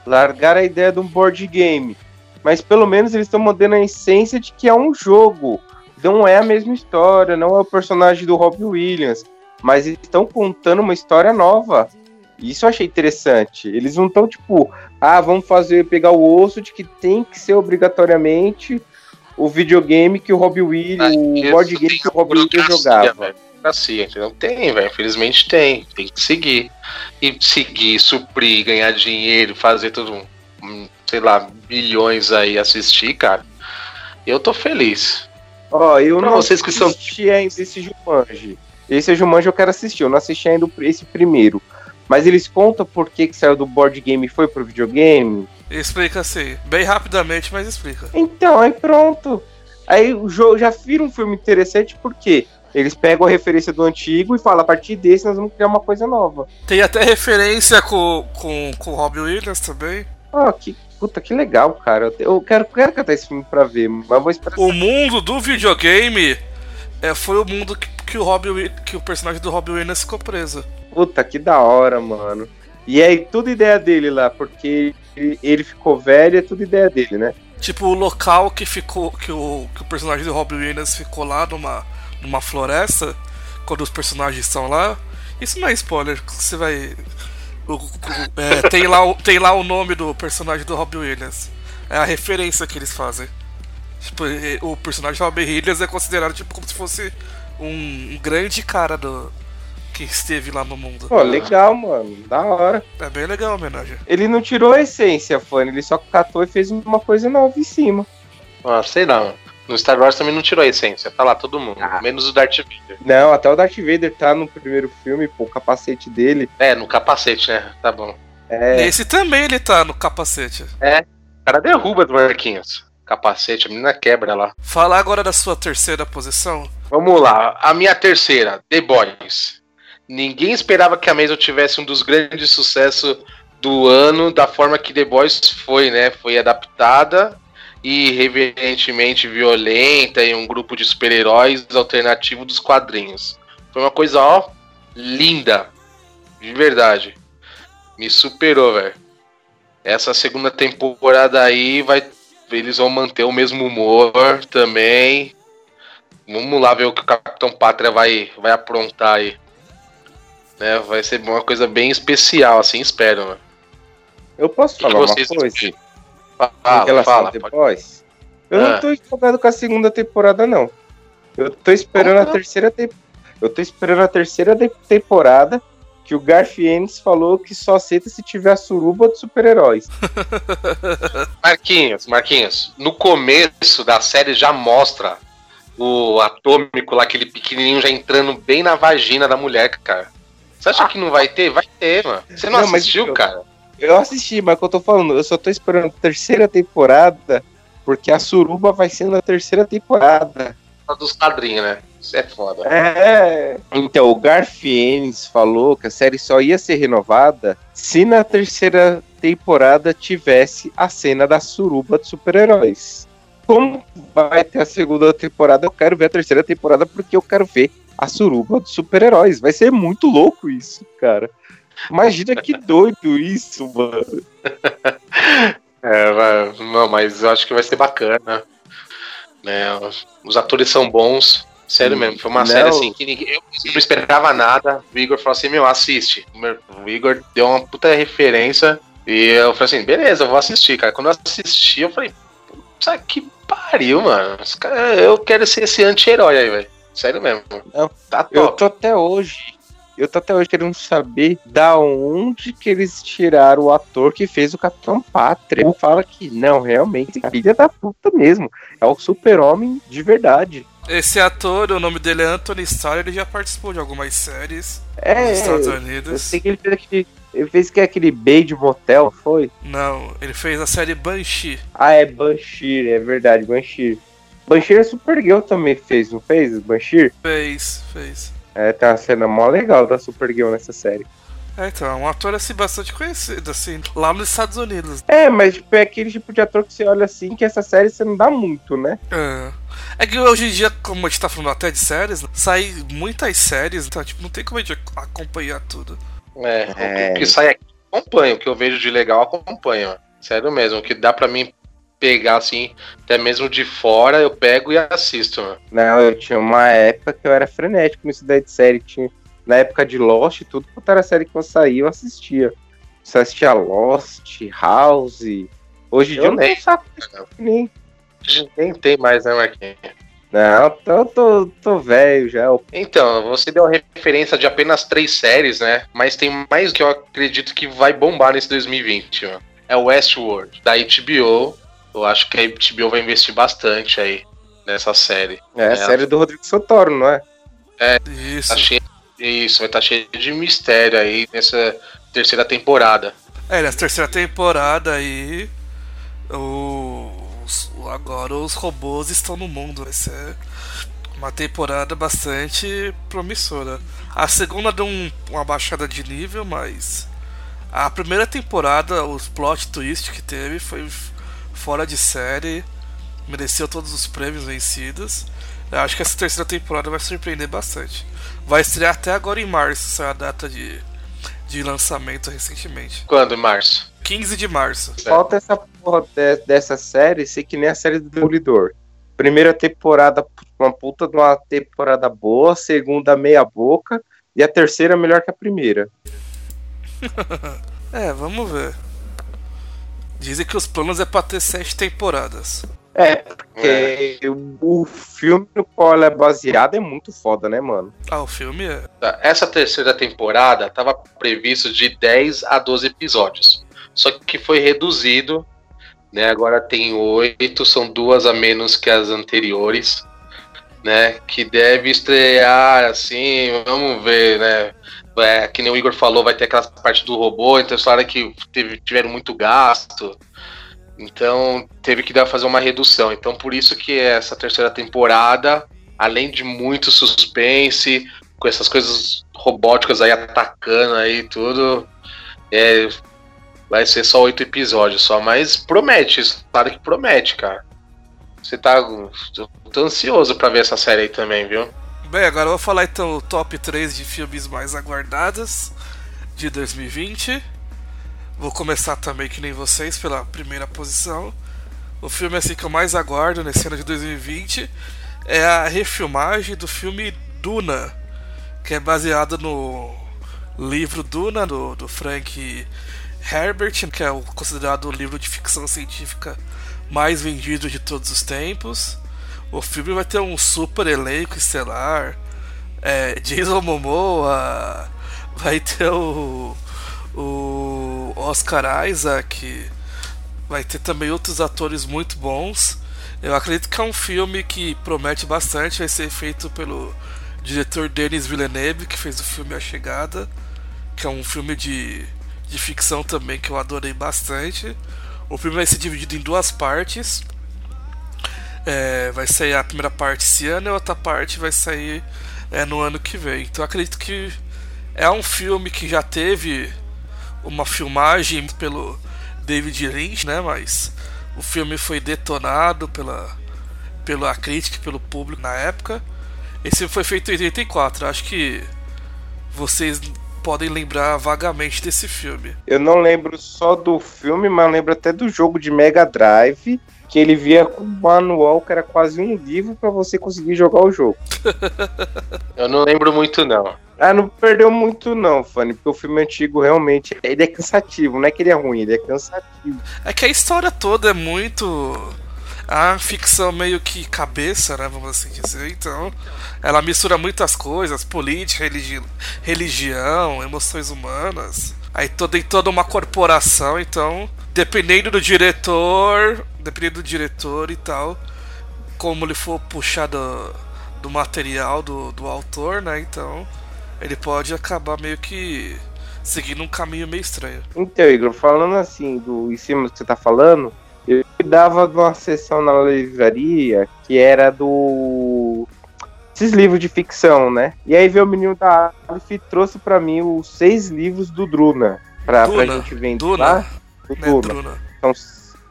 S3: largar a ideia de um board game. Mas pelo menos eles estão mantendo a essência de que é um jogo. Não é a mesma história, não é o personagem do Robbie Williams. Mas eles estão contando uma história nova. Isso eu achei interessante. Eles não estão tipo, ah, vamos fazer, pegar o osso de que tem que ser obrigatoriamente o videogame que o Robbie Williams, o board game que o Robbie Williams jogava.
S4: velho. Burocracia, entendeu? Tem, velho. Infelizmente tem. Tem que seguir. E seguir, suprir, ganhar dinheiro, fazer tudo, hum, sei lá, milhões aí assistir, cara. Eu tô feliz.
S3: Ó, eu
S4: Pra
S3: não
S4: vocês que são-
S3: assisti ainda esse Jumanji. Esse Jumanji eu quero assistir, eu não assisti ainda esse primeiro. Mas eles contam por que, que saiu do board game e foi pro videogame?
S2: Explica assim, bem rapidamente, mas explica.
S3: Então, aí pronto. Aí o jogo já vira um filme interessante porque eles pegam a referência do antigo e falam, a partir desse nós vamos criar uma coisa nova.
S2: Tem até referência com, com, com o Robbie Williams também.
S3: Ó, que puta, que legal, cara. Eu, quero, quero catar esse filme pra ver, mas vou esperar.
S2: O mundo do videogame é, foi o mundo que, que o Robbie, que o personagem do Robbie Williams ficou preso.
S3: Puta, que da hora, mano. E aí, tudo ideia dele lá, porque ele, ele ficou velho, é tudo ideia dele, né?
S2: Tipo, o local que ficou. que o, que o personagem do Robbie Williams ficou lá numa, numa floresta, quando os personagens estão lá. Isso não é spoiler, você vai. o- o- é, tem, lá, o- tem lá o nome do personagem do Robbie Williams. É a referência que eles fazem. Tipo, e- o personagem Robin Williams é considerado tipo como se fosse um, um grande cara do que esteve lá no mundo.
S3: Pô, legal, mano. Da hora.
S2: É bem legal a homenagem.
S3: Ele não tirou a essência, fã. Ele só catou e fez uma coisa nova em cima.
S4: Ah, sei lá. No Star Wars também não tirou a essência. Tá lá todo mundo.
S3: Ah.
S4: Menos o Darth Vader.
S3: Não, até o Darth Vader tá no primeiro filme, pô, o capacete dele.
S4: É, no capacete, né? Tá bom.
S3: É.
S2: Nesse também ele tá no capacete.
S4: O cara derruba do Marquinhos. Capacete, a menina quebra lá.
S2: Falar agora da sua terceira posição.
S4: Vamos lá. A minha terceira, The Boys. Ninguém esperava que a Mason tivesse um dos grandes sucessos do ano, da forma que The Boys foi, né? Foi adaptada e reverentemente violenta em um grupo de super-heróis alternativo dos quadrinhos. Foi uma coisa, ó, linda. De verdade. Me superou, velho. Essa segunda temporada aí vai. Eles vão manter o mesmo humor também. Vamos lá ver o que o Capitão Pátria vai, vai aprontar aí. Né, vai ser uma coisa bem especial, assim, espero. Mano.
S3: Eu posso falar uma coisa
S4: esperam?
S3: Em
S4: Fala,
S3: relação
S4: fala.
S3: a The
S4: pode-?
S3: Eu
S4: Ah.
S3: não tô empolgado com a segunda temporada, não. Eu tô esperando
S4: Como
S3: a terceira te... Eu tô esperando a terceira de- temporada que o Garth Ennis falou que só aceita se tiver a suruba de super-heróis.
S4: Marquinhos, Marquinhos, no começo da série já mostra o atômico lá, aquele pequenininho já entrando bem na vagina da mulher, cara. Você acha que não vai ter? Vai ter, mano. Você não,
S3: Não, mas
S4: assistiu,
S3: eu-
S4: cara?
S3: Eu assisti, mas é o que eu tô falando, eu só tô esperando a terceira temporada porque a suruba vai ser na terceira temporada.
S4: Só Dos quadrinhos, né? Isso é foda.
S3: É. Então, o Garth Ennis falou que a série só ia ser renovada se na terceira temporada tivesse a cena da suruba de super-heróis. Como vai ter a segunda temporada, eu quero ver a terceira temporada porque eu quero ver a suruba de super-heróis. Vai ser muito louco isso, cara. Imagina que doido isso, mano.
S4: É, não, mas eu acho que vai ser bacana. Né? Os- atores são bons. Sério
S3: Hum,
S4: mesmo, foi uma
S3: não.
S4: série assim que ninguém, eu não esperava nada. O Igor falou assim: Meu, assiste. O Igor deu uma puta referência. E eu falei assim: Beleza, eu vou assistir, cara. Quando eu assisti, eu falei: Puta que pariu, mano. Eu quero ser esse anti-herói aí, velho. Sério mesmo.
S3: Não,
S4: Tá
S3: Eu
S4: top.
S3: tô até hoje. Eu tô até hoje querendo saber da onde que eles tiraram o ator que fez o Capitão Pátria. Fala que não, realmente, filha da puta mesmo. É o super-homem de verdade.
S2: Esse ator, o nome dele é Anthony Starr, ele já participou de algumas séries
S3: É,
S2: nos Estados
S3: eu, eu
S2: Unidos.
S3: sei que ele fez aquele. Ele fez que é aquele Bade Motel, foi?
S2: Não, ele fez a série Banshee.
S3: Ah, é Banshee, é verdade, Banshee. Banshee é Supergirl também fez, não fez? Banshee?
S2: Fez, fez.
S3: É, tem uma cena mó legal da Supergirl nessa série.
S2: É, então, é um ator assim bastante conhecido, assim, lá nos Estados Unidos.
S3: É, mas tipo, é aquele tipo de ator que você olha assim, que essa série você não dá muito, né?
S2: É. É que hoje em dia, como a gente tá falando até de séries, sai muitas séries, então, tipo, não tem como a gente acompanhar tudo.
S4: É,
S3: É.
S4: O que sai aqui, acompanho. O que eu vejo de legal, acompanho. Sério mesmo. O que dá pra mim pegar, assim, até mesmo de fora, eu pego e assisto, mano.
S3: Não, eu tinha uma época que eu era frenético nisso daí de série. Tinha, na época de Lost, tudo quanto era série que eu saía, eu assistia. Você assistia Lost, House. Hoje em dia eu
S4: nem.
S3: isso, nem.
S4: Nem tem mais, né, Marquinhos?
S3: Não, eu tô, tô velho já.
S4: Então, você deu a referência de apenas três séries, né? Mas tem mais que eu acredito que vai bombar nesse 2020, mano. É o Westworld, da HBO. Eu acho que a HBO vai investir bastante aí nessa série.
S3: É a
S4: É.
S3: série do Rodrigo Santoro, não é?
S2: Isso.
S4: Tá cheio, isso, vai estar cheio de mistério aí nessa terceira temporada.
S2: É, nessa terceira temporada aí, os, agora os robôs estão no mundo. Vai ser uma temporada bastante promissora. A segunda deu um- uma baixada de nível, mas a primeira temporada, os plot twist que teve foi fora de série, mereceu todos os prêmios vencidos. Eu acho que essa terceira temporada vai surpreender bastante. Vai estrear até agora em março, essa é a data de, de lançamento recentemente.
S4: Quando, em março?
S2: 15 de março.
S3: Falta essa porra de- dessa série ser que nem a série do Demolidor. Primeira temporada, uma puta de uma temporada boa, segunda meia boca, e a terceira melhor que a primeira.
S2: É, vamos ver. Dizem que os planos é pra ter sete temporadas.
S3: É, porque o o filme no qual ela é baseada é muito foda, né, mano?
S2: Ah, o filme é.
S4: Tá, Essa terceira temporada estava previsto de 10 a 12 episódios. Só que foi reduzido, né? Agora tem oito, são duas a menos que as anteriores, né? Que deve estrear assim, vamos ver, né? É, que nem o Igor falou, vai ter aquela parte do robô, então eles falaram que teve- tiveram muito gasto. Então teve que dar fazer uma redução. Então por isso que essa terceira temporada, além de muito suspense, com essas coisas robóticas aí atacando aí tudo, é, vai ser só oito episódios só, mas promete, claro que promete, cara. Você tá. eu tô ansioso pra ver essa série aí também, viu?
S2: Bem, agora eu vou falar então o top 3 de filmes mais aguardados de 2020. Vou começar também, que nem vocês, pela primeira posição. O filme assim, que eu mais aguardo nesse ano de 2020 é a refilmagem do filme Duna, que é baseado no livro Duna, do, do Frank Herbert, que é o considerado o livro de ficção científica mais vendido de todos os tempos. O filme vai ter um super elenco estelar. É, Jason Momoa, vai ter o, o Oscar Isaac, vai ter também outros atores muito bons. Eu acredito que é um filme que promete bastante, vai ser feito pelo diretor Denis Villeneuve, que fez o filme A Chegada, que é um filme de, de ficção também que eu adorei bastante. O filme vai ser dividido em duas partes. É, vai sair a primeira parte esse ano e a outra parte vai sair é, no ano que vem. Então acredito que é um filme que já teve uma filmagem pelo David Lynch, né? Mas o filme foi detonado pela, pela crítica pelo público na época. Esse foi feito em 84. Acho que vocês podem lembrar vagamente desse filme.
S3: Eu não lembro só do filme, mas lembro até do jogo de Mega Drive, que ele via com um manual que era quase um livro pra você conseguir jogar o jogo.
S4: Eu não lembro muito, não.
S3: Ah, não perdeu muito não, Fanny, porque o filme antigo realmente ele é cansativo, não é que ele é ruim, ele é cansativo.
S2: É que a história toda é muito. A ficção meio que cabeça, né? Vamos assim dizer. Então, ela mistura muitas coisas: política, religi religião, emoções humanas. Aí toda, tem toda uma corporação, então, dependendo do diretor, dependendo do diretor e tal, como ele for puxar do, do material do, do autor, né? Então, ele pode acabar meio que seguindo um caminho meio estranho.
S3: Então, Igor, falando assim, do em cima do que você tá falando, eu cuidava de uma sessão na livraria que era do. Esses livros de ficção, né? E aí veio o menino da Aleph e trouxe pra mim os seis livros do Druna. Pra, pra
S2: Duna,
S3: gente vender
S2: Duna,
S3: lá. Do
S2: né,
S3: Duna. São,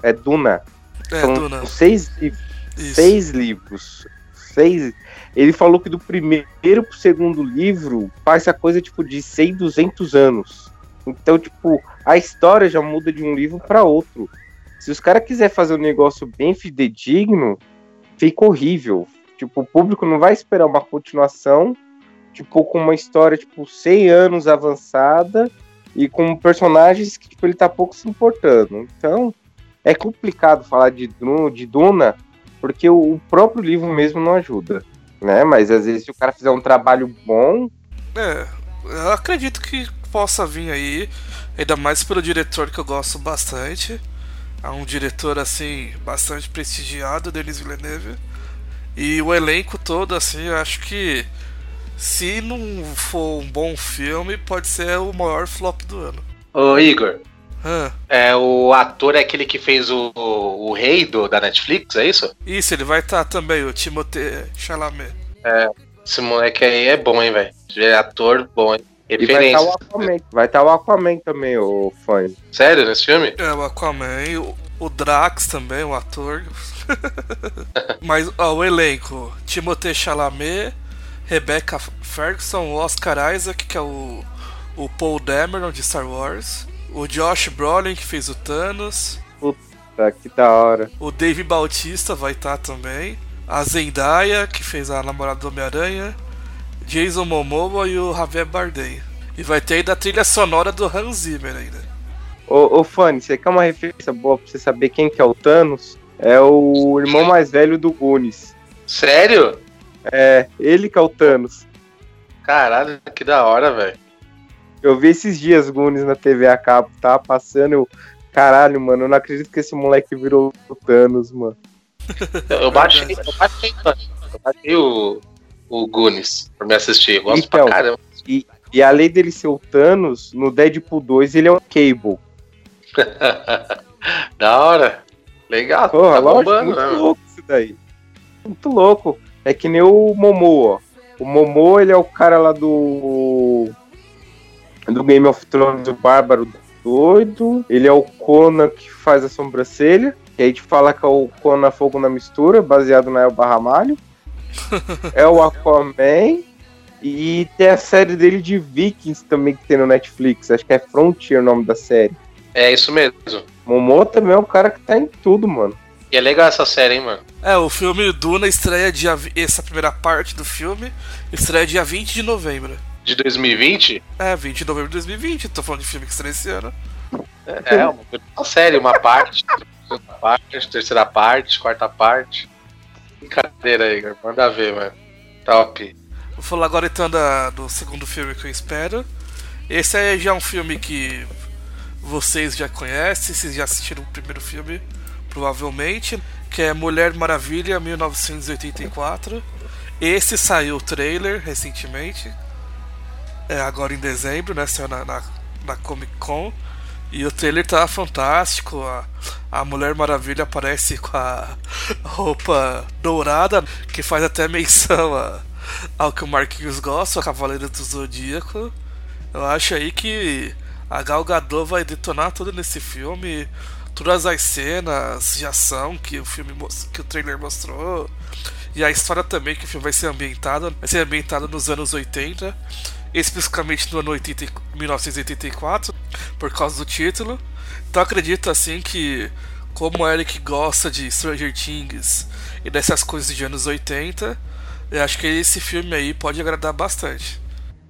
S3: é Duna.
S2: É,
S3: São
S2: Duna.
S3: seis.
S2: Isso.
S3: Seis livros. Seis. Ele falou que do primeiro pro segundo livro faz a coisa tipo de 100, 200 anos. Então, tipo, a história já muda de um livro para outro. Se os caras quiserem fazer um negócio bem fidedigno, fica horrível. Tipo, o público não vai esperar uma continuação, tipo, com uma história, tipo, 100 anos avançada e com personagens que, tipo, ele tá pouco se importando. Então, é complicado falar de, Dru- de Duna, porque o, o próprio livro mesmo não ajuda, né? Mas às vezes se o cara fizer um trabalho bom,
S2: É, eu acredito que possa vir aí, ainda mais pelo diretor que eu gosto bastante. É um diretor assim, bastante prestigiado, Denis Villeneuve. E o elenco todo, assim, eu acho que se não for um bom filme, pode ser o maior flop do ano.
S4: Ô, Igor,
S2: Ah,
S4: é, o ator é aquele que fez o, o, o rei do, da Netflix, é isso?
S2: isso, ele vai estar também, o Timothée Chalamet.
S4: Esse moleque aí é bom, hein, velho? É ator bom, hein?
S3: e vai estar
S4: Referência.
S3: o Aquaman. Vai estar o Aquaman também, o fã.
S4: Sério, nesse filme?
S2: É, o Aquaman, o, o Drax também, o ator. Mas, ó, o elenco: Timothée Chalamet, Rebecca Ferguson, o Oscar Isaac, que é o, o Paul Dameron de Star Wars, o Josh Brolin, que fez o Thanos,
S3: Tá, que da hora.
S2: o Dave Bautista vai estar também, a Zendaya, que fez a namorada do Homem-Aranha, Jason Momoa e o Javier Bardem. E vai ter ainda a trilha sonora do Hans Zimmer ainda.
S3: Ô, ô Fanny, você quer uma referência boa pra você saber quem que é o Thanos? É o irmão mais velho do Goonies.
S4: Sério?
S3: É, ele que é o Thanos.
S4: Caralho, que da hora, velho.
S3: Eu vi esses dias Goonies na TV a cabo, tava passando, eu... Caralho, mano, eu não acredito que esse moleque virou o Thanos, mano.
S4: Eu, baixei, eu baixei, mano. eu baixei o, o Goonies pra me assistir. Eu gosto
S3: Então.
S4: pra caramba.
S3: E além dele ser o Thanos, no Deadpool 2 ele é o Cable.
S4: da hora. Legal,
S3: Porra,
S4: tá
S3: lógico,
S4: bombando,
S3: muito
S4: né? mano?
S3: louco isso daí. Muito louco. É que nem o Momo, ó. O Momo, ele é o cara lá do. Do Game of Thrones, o Bárbaro doido. Ele é o Conan que faz a sobrancelha. Que a gente fala que é o Conan Fogo na Mistura, baseado na Elba Ramalho. é o Aquaman. E tem a série dele de Vikings também que tem no Netflix. Acho que é Frontier o nome da série.
S4: É isso mesmo.
S3: Momo também é um cara que tá em tudo, mano.
S4: E é legal essa série, hein, mano?
S2: É, o filme Duna estreia dia. Essa primeira parte do filme estreia dia 20 de novembro.
S4: De 2020?
S2: É, 20 de novembro de 2020. Tô falando de filme que estreia esse ano.
S4: É, é uma, uma série, uma parte, segunda parte, terceira parte, quarta parte. Brincadeira aí. Manda ver, mano. Top.
S2: Vou falar agora então da- do segundo filme que eu espero. Esse aí já é um filme que vocês já conhecem, vocês já assistiram o primeiro filme, provavelmente, que é Mulher Maravilha 1984. Esse saiu o trailer recentemente, é, agora em dezembro, né? Saiu na, na, na Comic Con. E o trailer tá fantástico. A, a Mulher Maravilha aparece com a roupa dourada, que faz até menção a, ao que o Marquinhos gosta, a Cavaleiro do Zodíaco. Eu acho aí que a Gal Gadot vai detonar tudo nesse filme. Todas as cenas de ação que o filme que o trailer mostrou. E a história também que o filme vai ser ambientado, vai ser ambientado nos anos 80, especificamente no ano 80, e- 1984, por causa do título. Então acredito assim que como o Eric gosta de Stranger Things e dessas coisas de anos 80, eu acho que esse filme aí pode agradar bastante.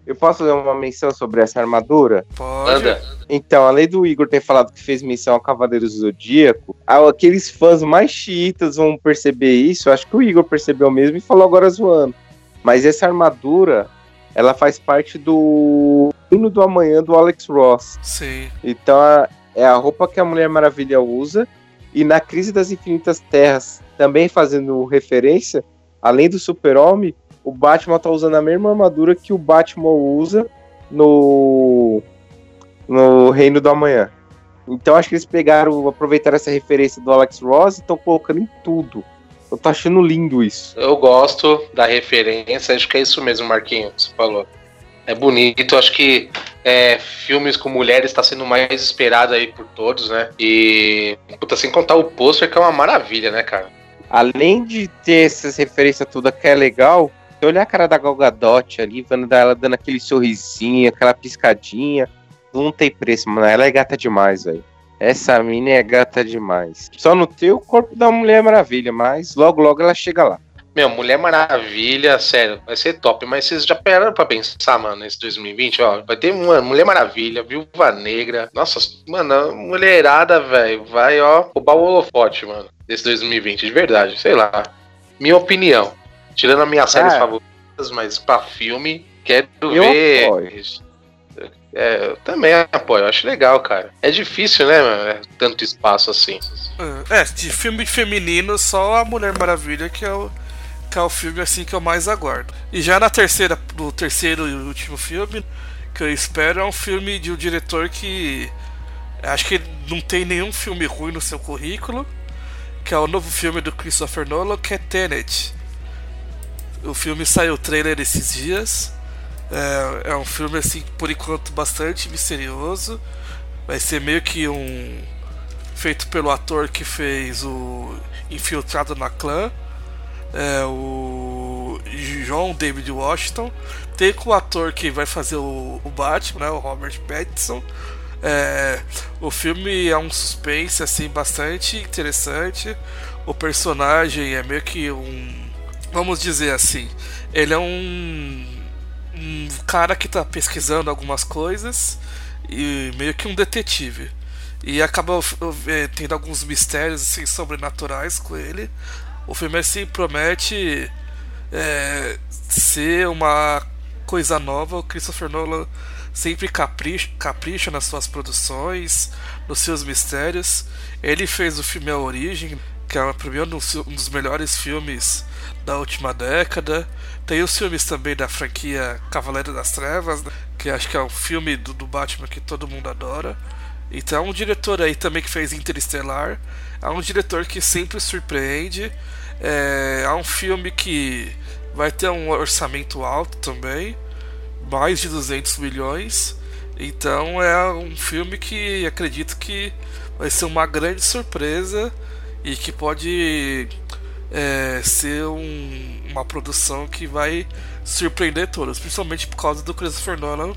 S3: Eu posso fazer uma menção sobre essa armadura?
S2: Pode.
S4: Manda.
S3: Então, além do Igor ter falado que fez menção ao Cavaleiros do Zodíaco, aqueles fãs mais chiitas vão perceber isso. Eu acho que o Igor percebeu mesmo e falou agora zoando. Mas essa armadura, ela faz parte do hino do amanhã do Alex Ross.
S2: Sim.
S3: Então, a- é a roupa que a Mulher Maravilha usa. E na Crise das Infinitas Terras, também fazendo referência, além do Super-Homem, o Batman tá usando a mesma armadura que o Batman usa no no Reino do Amanhã. Então acho que eles pegaram, aproveitaram essa referência do Alex Ross e estão colocando em tudo. Eu tô achando lindo isso.
S4: Eu gosto da referência, acho que é isso mesmo, Marquinhos, que você falou. É bonito, acho que é, filmes com mulheres está sendo mais esperado aí por todos, né? E, puta, sem contar o pôster, que é uma maravilha, né, cara?
S3: Além de ter essas referências toda que é legal, se olhar a cara da Gal Gadot ali, vendo ela dando aquele sorrisinho, aquela piscadinha, não tem preço, mano. Ela é gata demais, velho. Essa mina é gata demais. Só não tem o corpo da Mulher Maravilha, mas logo logo ela chega lá.
S4: Meu, Mulher Maravilha, sério, vai ser top. Mas vocês já pararam pra pensar, mano, nesse 2020, ó? Vai ter uma Mulher Maravilha, Viúva Negra. Nossa, mano, mulherada, velho, vai, ó, roubar o holofote, mano, desse 2020, de verdade, sei lá. Minha opinião. Tirando as minhas séries
S3: Ah.
S4: favoritas, mas pra filme, quero
S3: Eu
S4: ver.
S3: apoio.
S4: É, eu também apoio, acho legal, cara. É difícil, né, mano? É tanto espaço assim.
S2: É, de filme feminino, só a Mulher Maravilha que é o que é o filme assim que eu mais aguardo. E já na terceira, no terceiro e último filme que eu espero é um filme de um diretor que acho que não tem nenhum filme ruim no seu currículo, que é o novo filme do Christopher Nolan, que é Tenet. O filme saiu trailer esses dias. É, é um filme assim, por enquanto bastante misterioso. Vai ser meio que um feito pelo ator que fez o Infiltrado na Clã, é, o John David Washington. Tem com o ator que vai fazer o, o Batman, né, o Robert Pattinson. É, o filme é um suspense assim bastante interessante. O personagem é meio que um, vamos dizer assim, ele é um, um cara que está pesquisando algumas coisas e meio que um detetive. e acaba é, tendo alguns mistérios assim, sobrenaturais com ele. O filme assim promete é, ser uma coisa nova. O Christopher Nolan sempre capricha, capricha nas suas produções, nos seus mistérios. Ele fez o filme A Origem, que é para mim um dos melhores filmes da última década. Tem os filmes também da franquia Cavaleiro das Trevas, né? que acho que é um filme do, do Batman que todo mundo adora. Então, é um diretor aí também que fez Interestelar. É um diretor que sempre surpreende. É, é um filme que vai ter um orçamento alto também mais de 200 milhões. Então, é um filme que acredito que vai ser uma grande surpresa e que pode é, ser um, uma produção que vai surpreender todos, principalmente por causa do Christopher Nolan,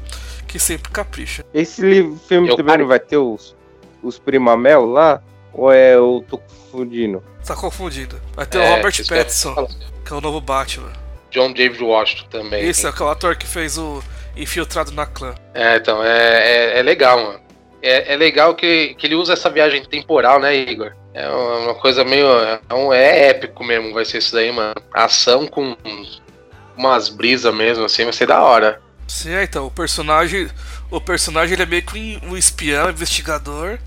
S2: que sempre capricha.
S3: Esse filme Eu também não vai ter os, os Primamel lá? Ou é eu tô confundindo?
S2: Tá confundindo. Vai ter é, o Robert Pattinson, que é o novo Batman.
S4: John David Washington também.
S2: Isso, é o ator que fez o Infiltrado na Clã.
S4: É, então, é, é, é legal, mano. É, é legal que, que ele usa essa viagem temporal, né, Igor? É uma coisa meio. É, um, é épico mesmo, vai ser isso daí, mano. ação com umas brisas mesmo, assim, vai ser da hora.
S2: Sim, é, então, o personagem. O personagem ele é meio que um espião, investigador.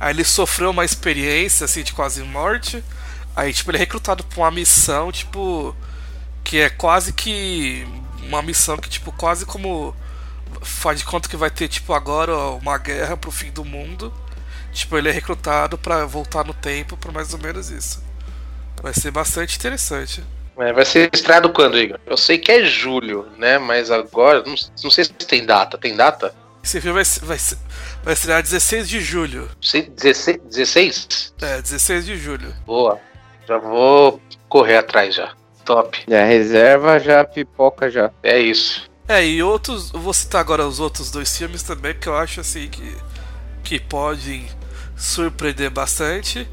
S2: Aí ele sofreu uma experiência, assim, de quase morte. Aí, tipo, ele é recrutado pra uma missão, tipo. Que é quase que. Uma missão que, tipo, quase como. Faz de conta que vai ter, tipo, agora uma guerra pro fim do mundo. Tipo, ele é recrutado para voltar no tempo por mais ou menos isso. Vai ser bastante interessante.
S4: É, vai ser estreado quando, Igor? Eu sei que é julho, né? Mas agora, não, não sei se tem data. Tem data?
S2: Esse filme vai, vai, vai estrear 16 de julho.
S4: 16? 16?
S2: É, 16 de julho.
S4: Boa. Já vou correr atrás já. Top.
S3: É, reserva já, pipoca já.
S4: É isso.
S2: É, e outros. Vou citar agora os outros dois filmes também, que eu acho assim que. que podem surpreender bastante,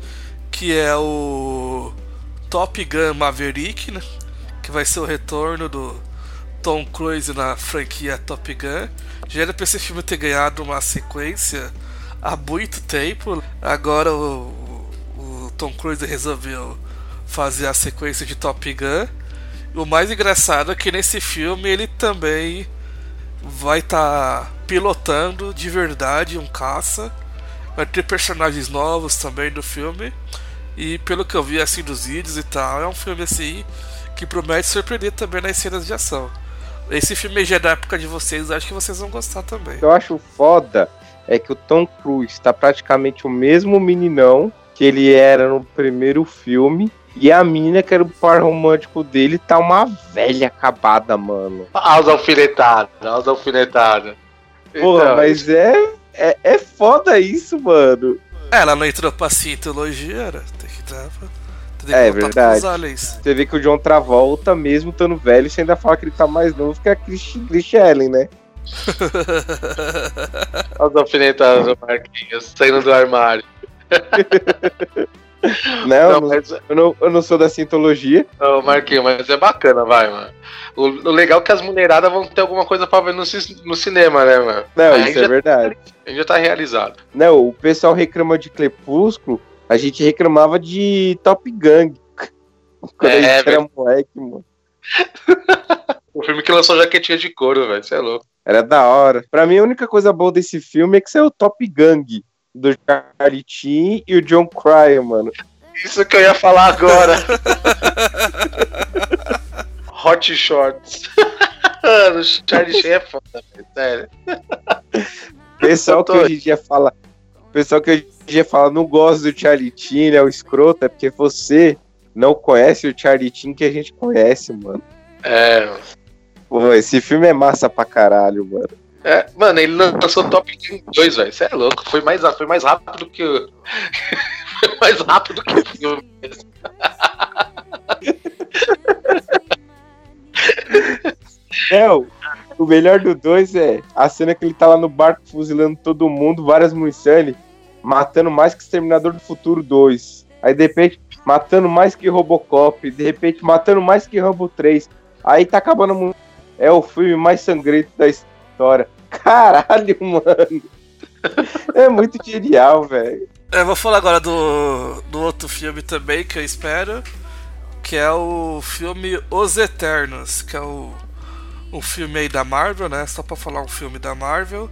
S2: que é o Top Gun Maverick, né? que vai ser o retorno do Tom Cruise na franquia Top Gun. Já era pra esse filme ter ganhado uma sequência há muito tempo. Agora o, o Tom Cruise resolveu fazer a sequência de Top Gun. O mais engraçado é que nesse filme ele também vai estar tá pilotando de verdade um caça Vai ter personagens novos também no filme. E pelo que eu vi assim dos vídeos e tal, é um filme assim que promete surpreender também nas cenas de ação. Esse filme já é da época de vocês, acho que vocês vão gostar também.
S3: Eu acho foda é que o Tom Cruise está praticamente o mesmo meninão que ele era no primeiro filme. E a mina, que era o par romântico dele, tá uma velha acabada, mano.
S4: As alfinetadas, as alfinetadas.
S3: Porra, então, mas é é, é foda isso, mano.
S2: Ela não entrou pra cientologia, era. Tem que dar pra.
S3: Tem é verdade. Você vê que o John Travolta, mesmo estando velho, você ainda fala que ele tá mais novo que a Chris Ellen, né?
S4: As alfinetadas do Marquinhos saindo do armário.
S3: Não, não, mas... eu, não, eu não sou da cientologia.
S4: Não, Marquinhos, mas é bacana, vai, mano. O, o legal é que as mulheradas vão ter alguma coisa pra ver no, no cinema, né, mano?
S3: Não, Aí isso é verdade.
S4: Tá, a gente já tá realizado.
S3: Não, o pessoal reclama de Crepúsculo, a gente reclamava de Top Gang. Quando é, a gente era moleque, mano.
S4: o filme que lançou jaquetinha de couro, velho. Você é louco.
S3: Era da hora. Pra mim, a única coisa boa desse filme é que você é o Top Gang do Charlie Chin e o John Cryer, mano.
S4: Isso que eu ia falar agora. Hot Shorts. Mano, Charlie Sheen é foda, sério.
S3: Pessoal que hoje em dia fala. Pessoal que hoje em dia fala não gosta do Charlie Chin, é o escroto, é porque você não conhece o Charlie Chin que a gente conhece, mano.
S4: É.
S3: Pô, esse filme é massa pra caralho, mano.
S4: É, mano, ele lançou Top Gun 2, velho. Você é louco. Foi mais, foi mais rápido que o. foi mais rápido que o filme.
S3: É, o, o melhor do 2 é a cena que ele tá lá no barco fuzilando todo mundo, várias munições, matando mais que Exterminador do Futuro 2. Aí de repente, matando mais que Robocop. De repente, matando mais que Rambo 3. Aí tá acabando. É o filme mais sangrento da história Caralho, mano. É muito genial, velho.
S2: Eu vou falar agora do, do outro filme também que eu espero, que é o filme Os Eternos, que é o um filme aí da Marvel, né? Só pra falar um filme da Marvel.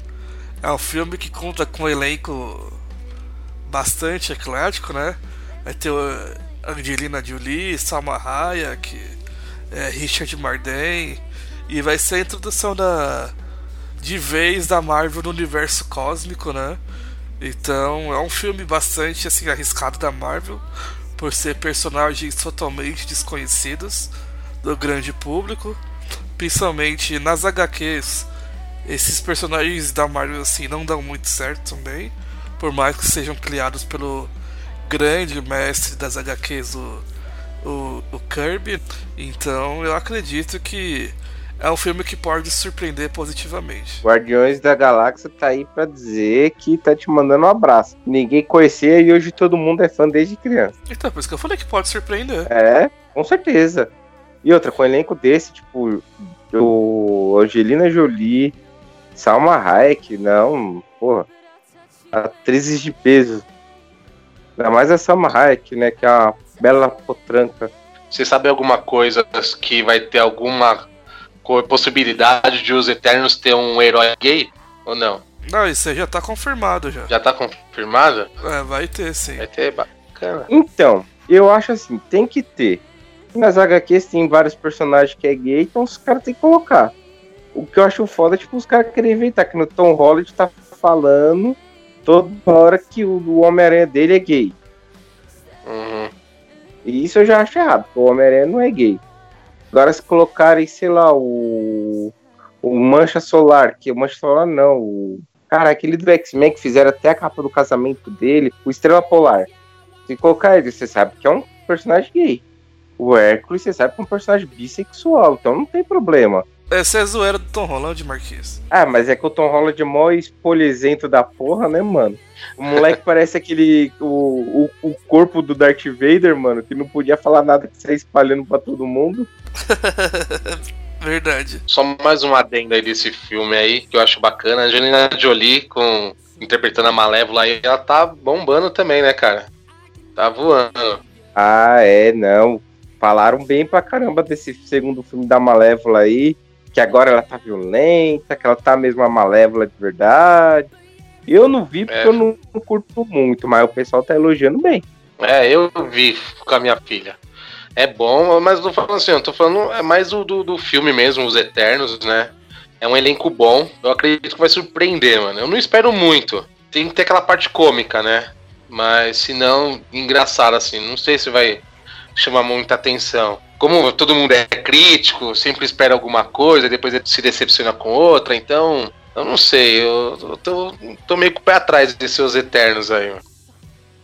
S2: É um filme que conta com um elenco bastante eclético, né? Vai ter o Angelina Jolie, Salma Hayek, é, Richard Marden e vai ser a introdução da de vez da Marvel no universo cósmico, né? Então é um filme bastante assim arriscado da Marvel por ser personagens totalmente desconhecidos do grande público, principalmente nas HQs. Esses personagens da Marvel assim não dão muito certo também, por mais que sejam criados pelo grande mestre das HQs, o, o, o Kirby. Então eu acredito que é um filme que pode surpreender positivamente.
S3: Guardiões da Galáxia tá aí pra dizer que tá te mandando um abraço. Ninguém conhecia e hoje todo mundo é fã desde criança.
S2: Então, por isso que eu falei que pode surpreender.
S3: É, com certeza. E outra, com um elenco desse, tipo, o Angelina Jolie, Salma Hayek, não, porra. Atrizes de peso. Ainda mais a Salma Hayek, né, que é uma bela potranca.
S4: Você sabe alguma coisa que vai ter alguma co- possibilidade de os Eternos ter um herói gay? Ou não?
S2: Não, isso aí já tá confirmado já.
S4: Já tá confirmado?
S2: É, vai ter sim.
S4: Vai ter bacana.
S3: Então, eu acho assim, tem que ter. Nas HQs tem vários personagens que é gay, então os caras têm que colocar. O que eu acho foda é, tipo, os caras querem inventar, que no Tom Holland tá falando toda hora que o, o Homem-Aranha dele é gay.
S4: Uhum.
S3: E isso eu já acho errado, porque o Homem-Aranha não é gay. Agora se colocarem, sei lá, o. O Mancha Solar, que o Mancha Solar não, o. Cara, aquele do X-Men que fizeram até a capa do casamento dele, o Estrela Polar. Se colocar ele, você sabe que é um personagem gay. O Hércules, você sabe que é um personagem bissexual, então não tem problema.
S2: Essa é a zoeira do Tom Holland, Marquinhos.
S3: Ah, mas é que o Tom Holland é mó espolhesento da porra, né, mano? O moleque parece aquele. O, o, o corpo do Darth Vader, mano, que não podia falar nada que saia espalhando pra todo mundo.
S2: Verdade.
S4: Só mais uma adenda aí desse filme aí, que eu acho bacana. A Angelina Jolie com, interpretando a Malévola aí, ela tá bombando também, né, cara? Tá voando.
S3: Ah, é, não. Falaram bem pra caramba desse segundo filme da Malévola aí. Que agora ela tá violenta, que ela tá mesmo a Malévola de verdade. Eu não vi porque
S4: É.
S3: eu não, não curto muito, mas o pessoal tá elogiando bem.
S4: É, eu vi com a minha filha. É bom, mas não tô falando assim, eu tô falando é mais do, do, do filme mesmo, Os Eternos, né? É um elenco bom. Eu acredito que vai surpreender, mano. Eu não espero muito. Tem que ter aquela parte cômica, né? Mas se não, engraçado assim. Não sei se vai chamar muita atenção. Como todo mundo é crítico, sempre espera alguma coisa, depois se decepciona com outra, então. Eu não sei, eu, eu tô, tô meio com o pé atrás desses Os Eternos aí, mano.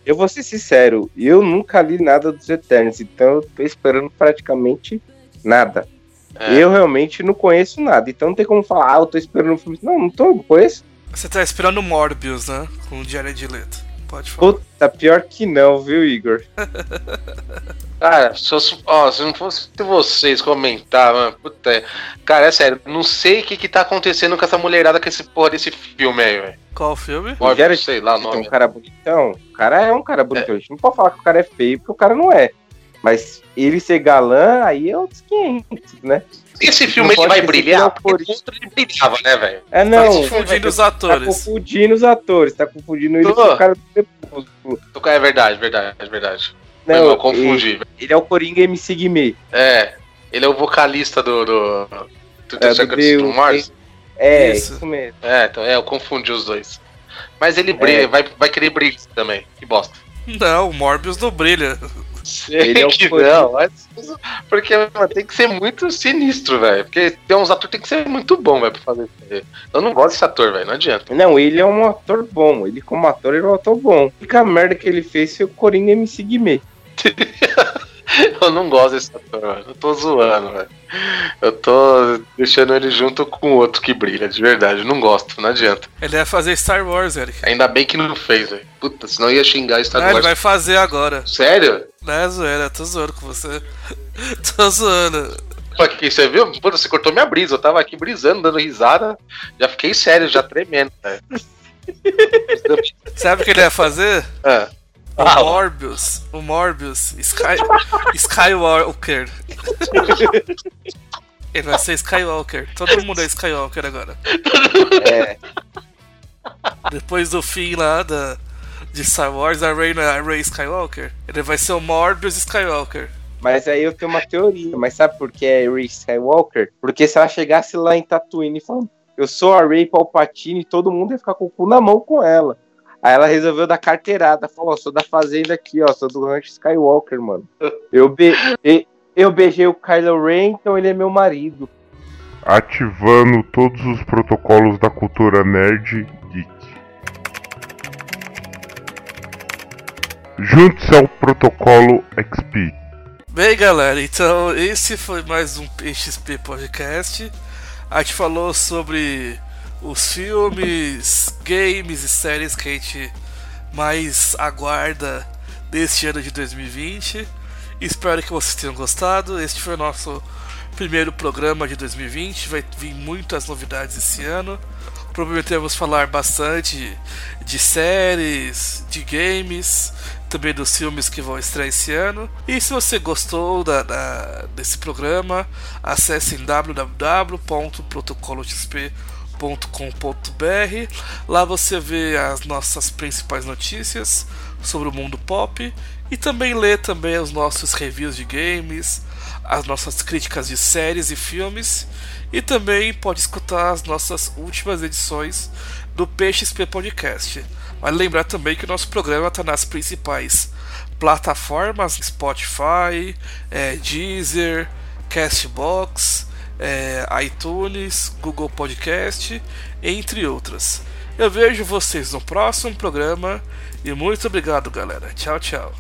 S3: Eu vou ser sincero, eu nunca li nada dos Eternos, então eu tô esperando praticamente nada.
S4: É.
S3: Eu realmente não conheço nada, então não tem como falar, ah, eu tô esperando um filme. Não, não tô, não conheço.
S2: Você tá esperando Morbius, né? Com o Jared Leto. Pode falar.
S3: Puta, pior que não, viu, Igor?
S4: Cara, se, eu- ó, se não fosse vocês comentar, mano, puta, cara, é sério, não sei o que que tá acontecendo com essa mulherada com esse porra desse filme aí, velho.
S2: Qual filme?
S4: Morbius,
S3: Jared
S4: sei lá o nome.
S3: um cara bonitão. O cara é um cara bonitão. A gente não pode falar que o cara é feio, porque o cara não é. Mas ele ser galã, aí é outros 500, né?
S4: Esse
S3: não
S4: filme ele vai brilhar,
S3: é o
S4: porque o outro ele brilhava, né, velho?
S3: É,
S2: Tá
S3: não.
S2: confundindo os
S3: Tá
S2: atores.
S3: confundindo os atores, tá confundindo ele com o cara do Crepúsculo.
S4: É verdade, verdade, verdade.
S3: Não,
S4: mal, confundi.
S3: Ele, ele é o Coringa MC Guimê.
S4: É, ele é o vocalista do. do, do,
S3: É,
S4: do, Mars.
S3: É,
S2: Isso.
S3: isso, mesmo.
S4: É, então, é, eu confundi os dois. Mas ele brilha,
S3: É.
S4: vai, vai querer brilhar também. Que bosta.
S2: Não, o Morbius não brilha.
S3: Ele é o
S4: que não, mas- porque mano, tem que ser muito sinistro, velho. Porque tem uns atores que tem que ser muito bom, velho, pra fazer isso. Eu não gosto desse ator, velho, não adianta.
S3: Não, ele é um ator bom. Ele, como ator, ele é um ator bom. A única merda que ele fez foi o Coringa MC Guimê.
S4: Eu não gosto desse ator, velho. Eu tô zoando, velho. Eu tô deixando ele junto com o outro que brilha, de verdade. Eu não gosto, não adianta.
S2: Ele ia fazer Star Wars, Eric.
S4: Ainda bem que não fez, velho. Puta, senão ia xingar Star
S2: Ah, ele
S4: Wars.
S2: vai fazer agora.
S4: Sério?
S2: Não é zoeira, tô zoando com você. tô zoando.
S4: Pô, Aqui, você viu? Puta, você cortou minha brisa. Eu tava aqui brisando, dando risada. Já fiquei sério, já tremendo, velho.
S2: Sabe o que ele ia fazer?
S4: Ah.
S2: O
S4: Ah,
S2: Morbius. O Morbius. Sky, Skywalker. Ele vai ser Skywalker. Todo mundo é Skywalker agora.
S3: É,
S2: Depois do fim lá da, de Star Wars, a Rey, não é a Rey Skywalker. Ele vai ser o Morbius Skywalker.
S3: mas aí eu tenho uma teoria. Mas sabe por que é Ray Skywalker? Porque se ela chegasse lá em Tatooine e falando, eu sou a Ray Palpatine, todo mundo ia ficar com o cu na mão com ela. Aí ela resolveu dar carteirada. Falou, ó, sou da fazenda aqui, ó, sou do rancho Skywalker, mano. Eu, be eu beijei o Kylo Ren, então ele é meu marido.
S5: Ativando todos os protocolos da cultura nerd geek. Junte-se ao protocolo XP.
S2: Bem, galera, então esse foi mais um PXP Podcast. A gente falou sobre os filmes, games e séries que a gente mais aguarda deste ano de 2020. Espero que vocês tenham gostado. Este foi o nosso primeiro programa de 2020. Vai vir muitas novidades esse ano. Prometemos falar bastante de séries, de games, também dos filmes que vão estrear esse ano. E se você gostou da, da- desse programa, acesse em www.protocoloxp.com.br. Lá você vê as nossas principais notícias sobre o mundo pop e também lê também os nossos reviews de games, as nossas críticas de séries e filmes e também pode escutar as nossas últimas edições do PXP Podcast. Vale lembrar também que o nosso programa está nas principais plataformas Spotify, eh, Deezer, Castbox, eh, iTunes, Google Podcast, entre outras. Eu vejo vocês no próximo programa e muito obrigado, galera. Tchau, tchau.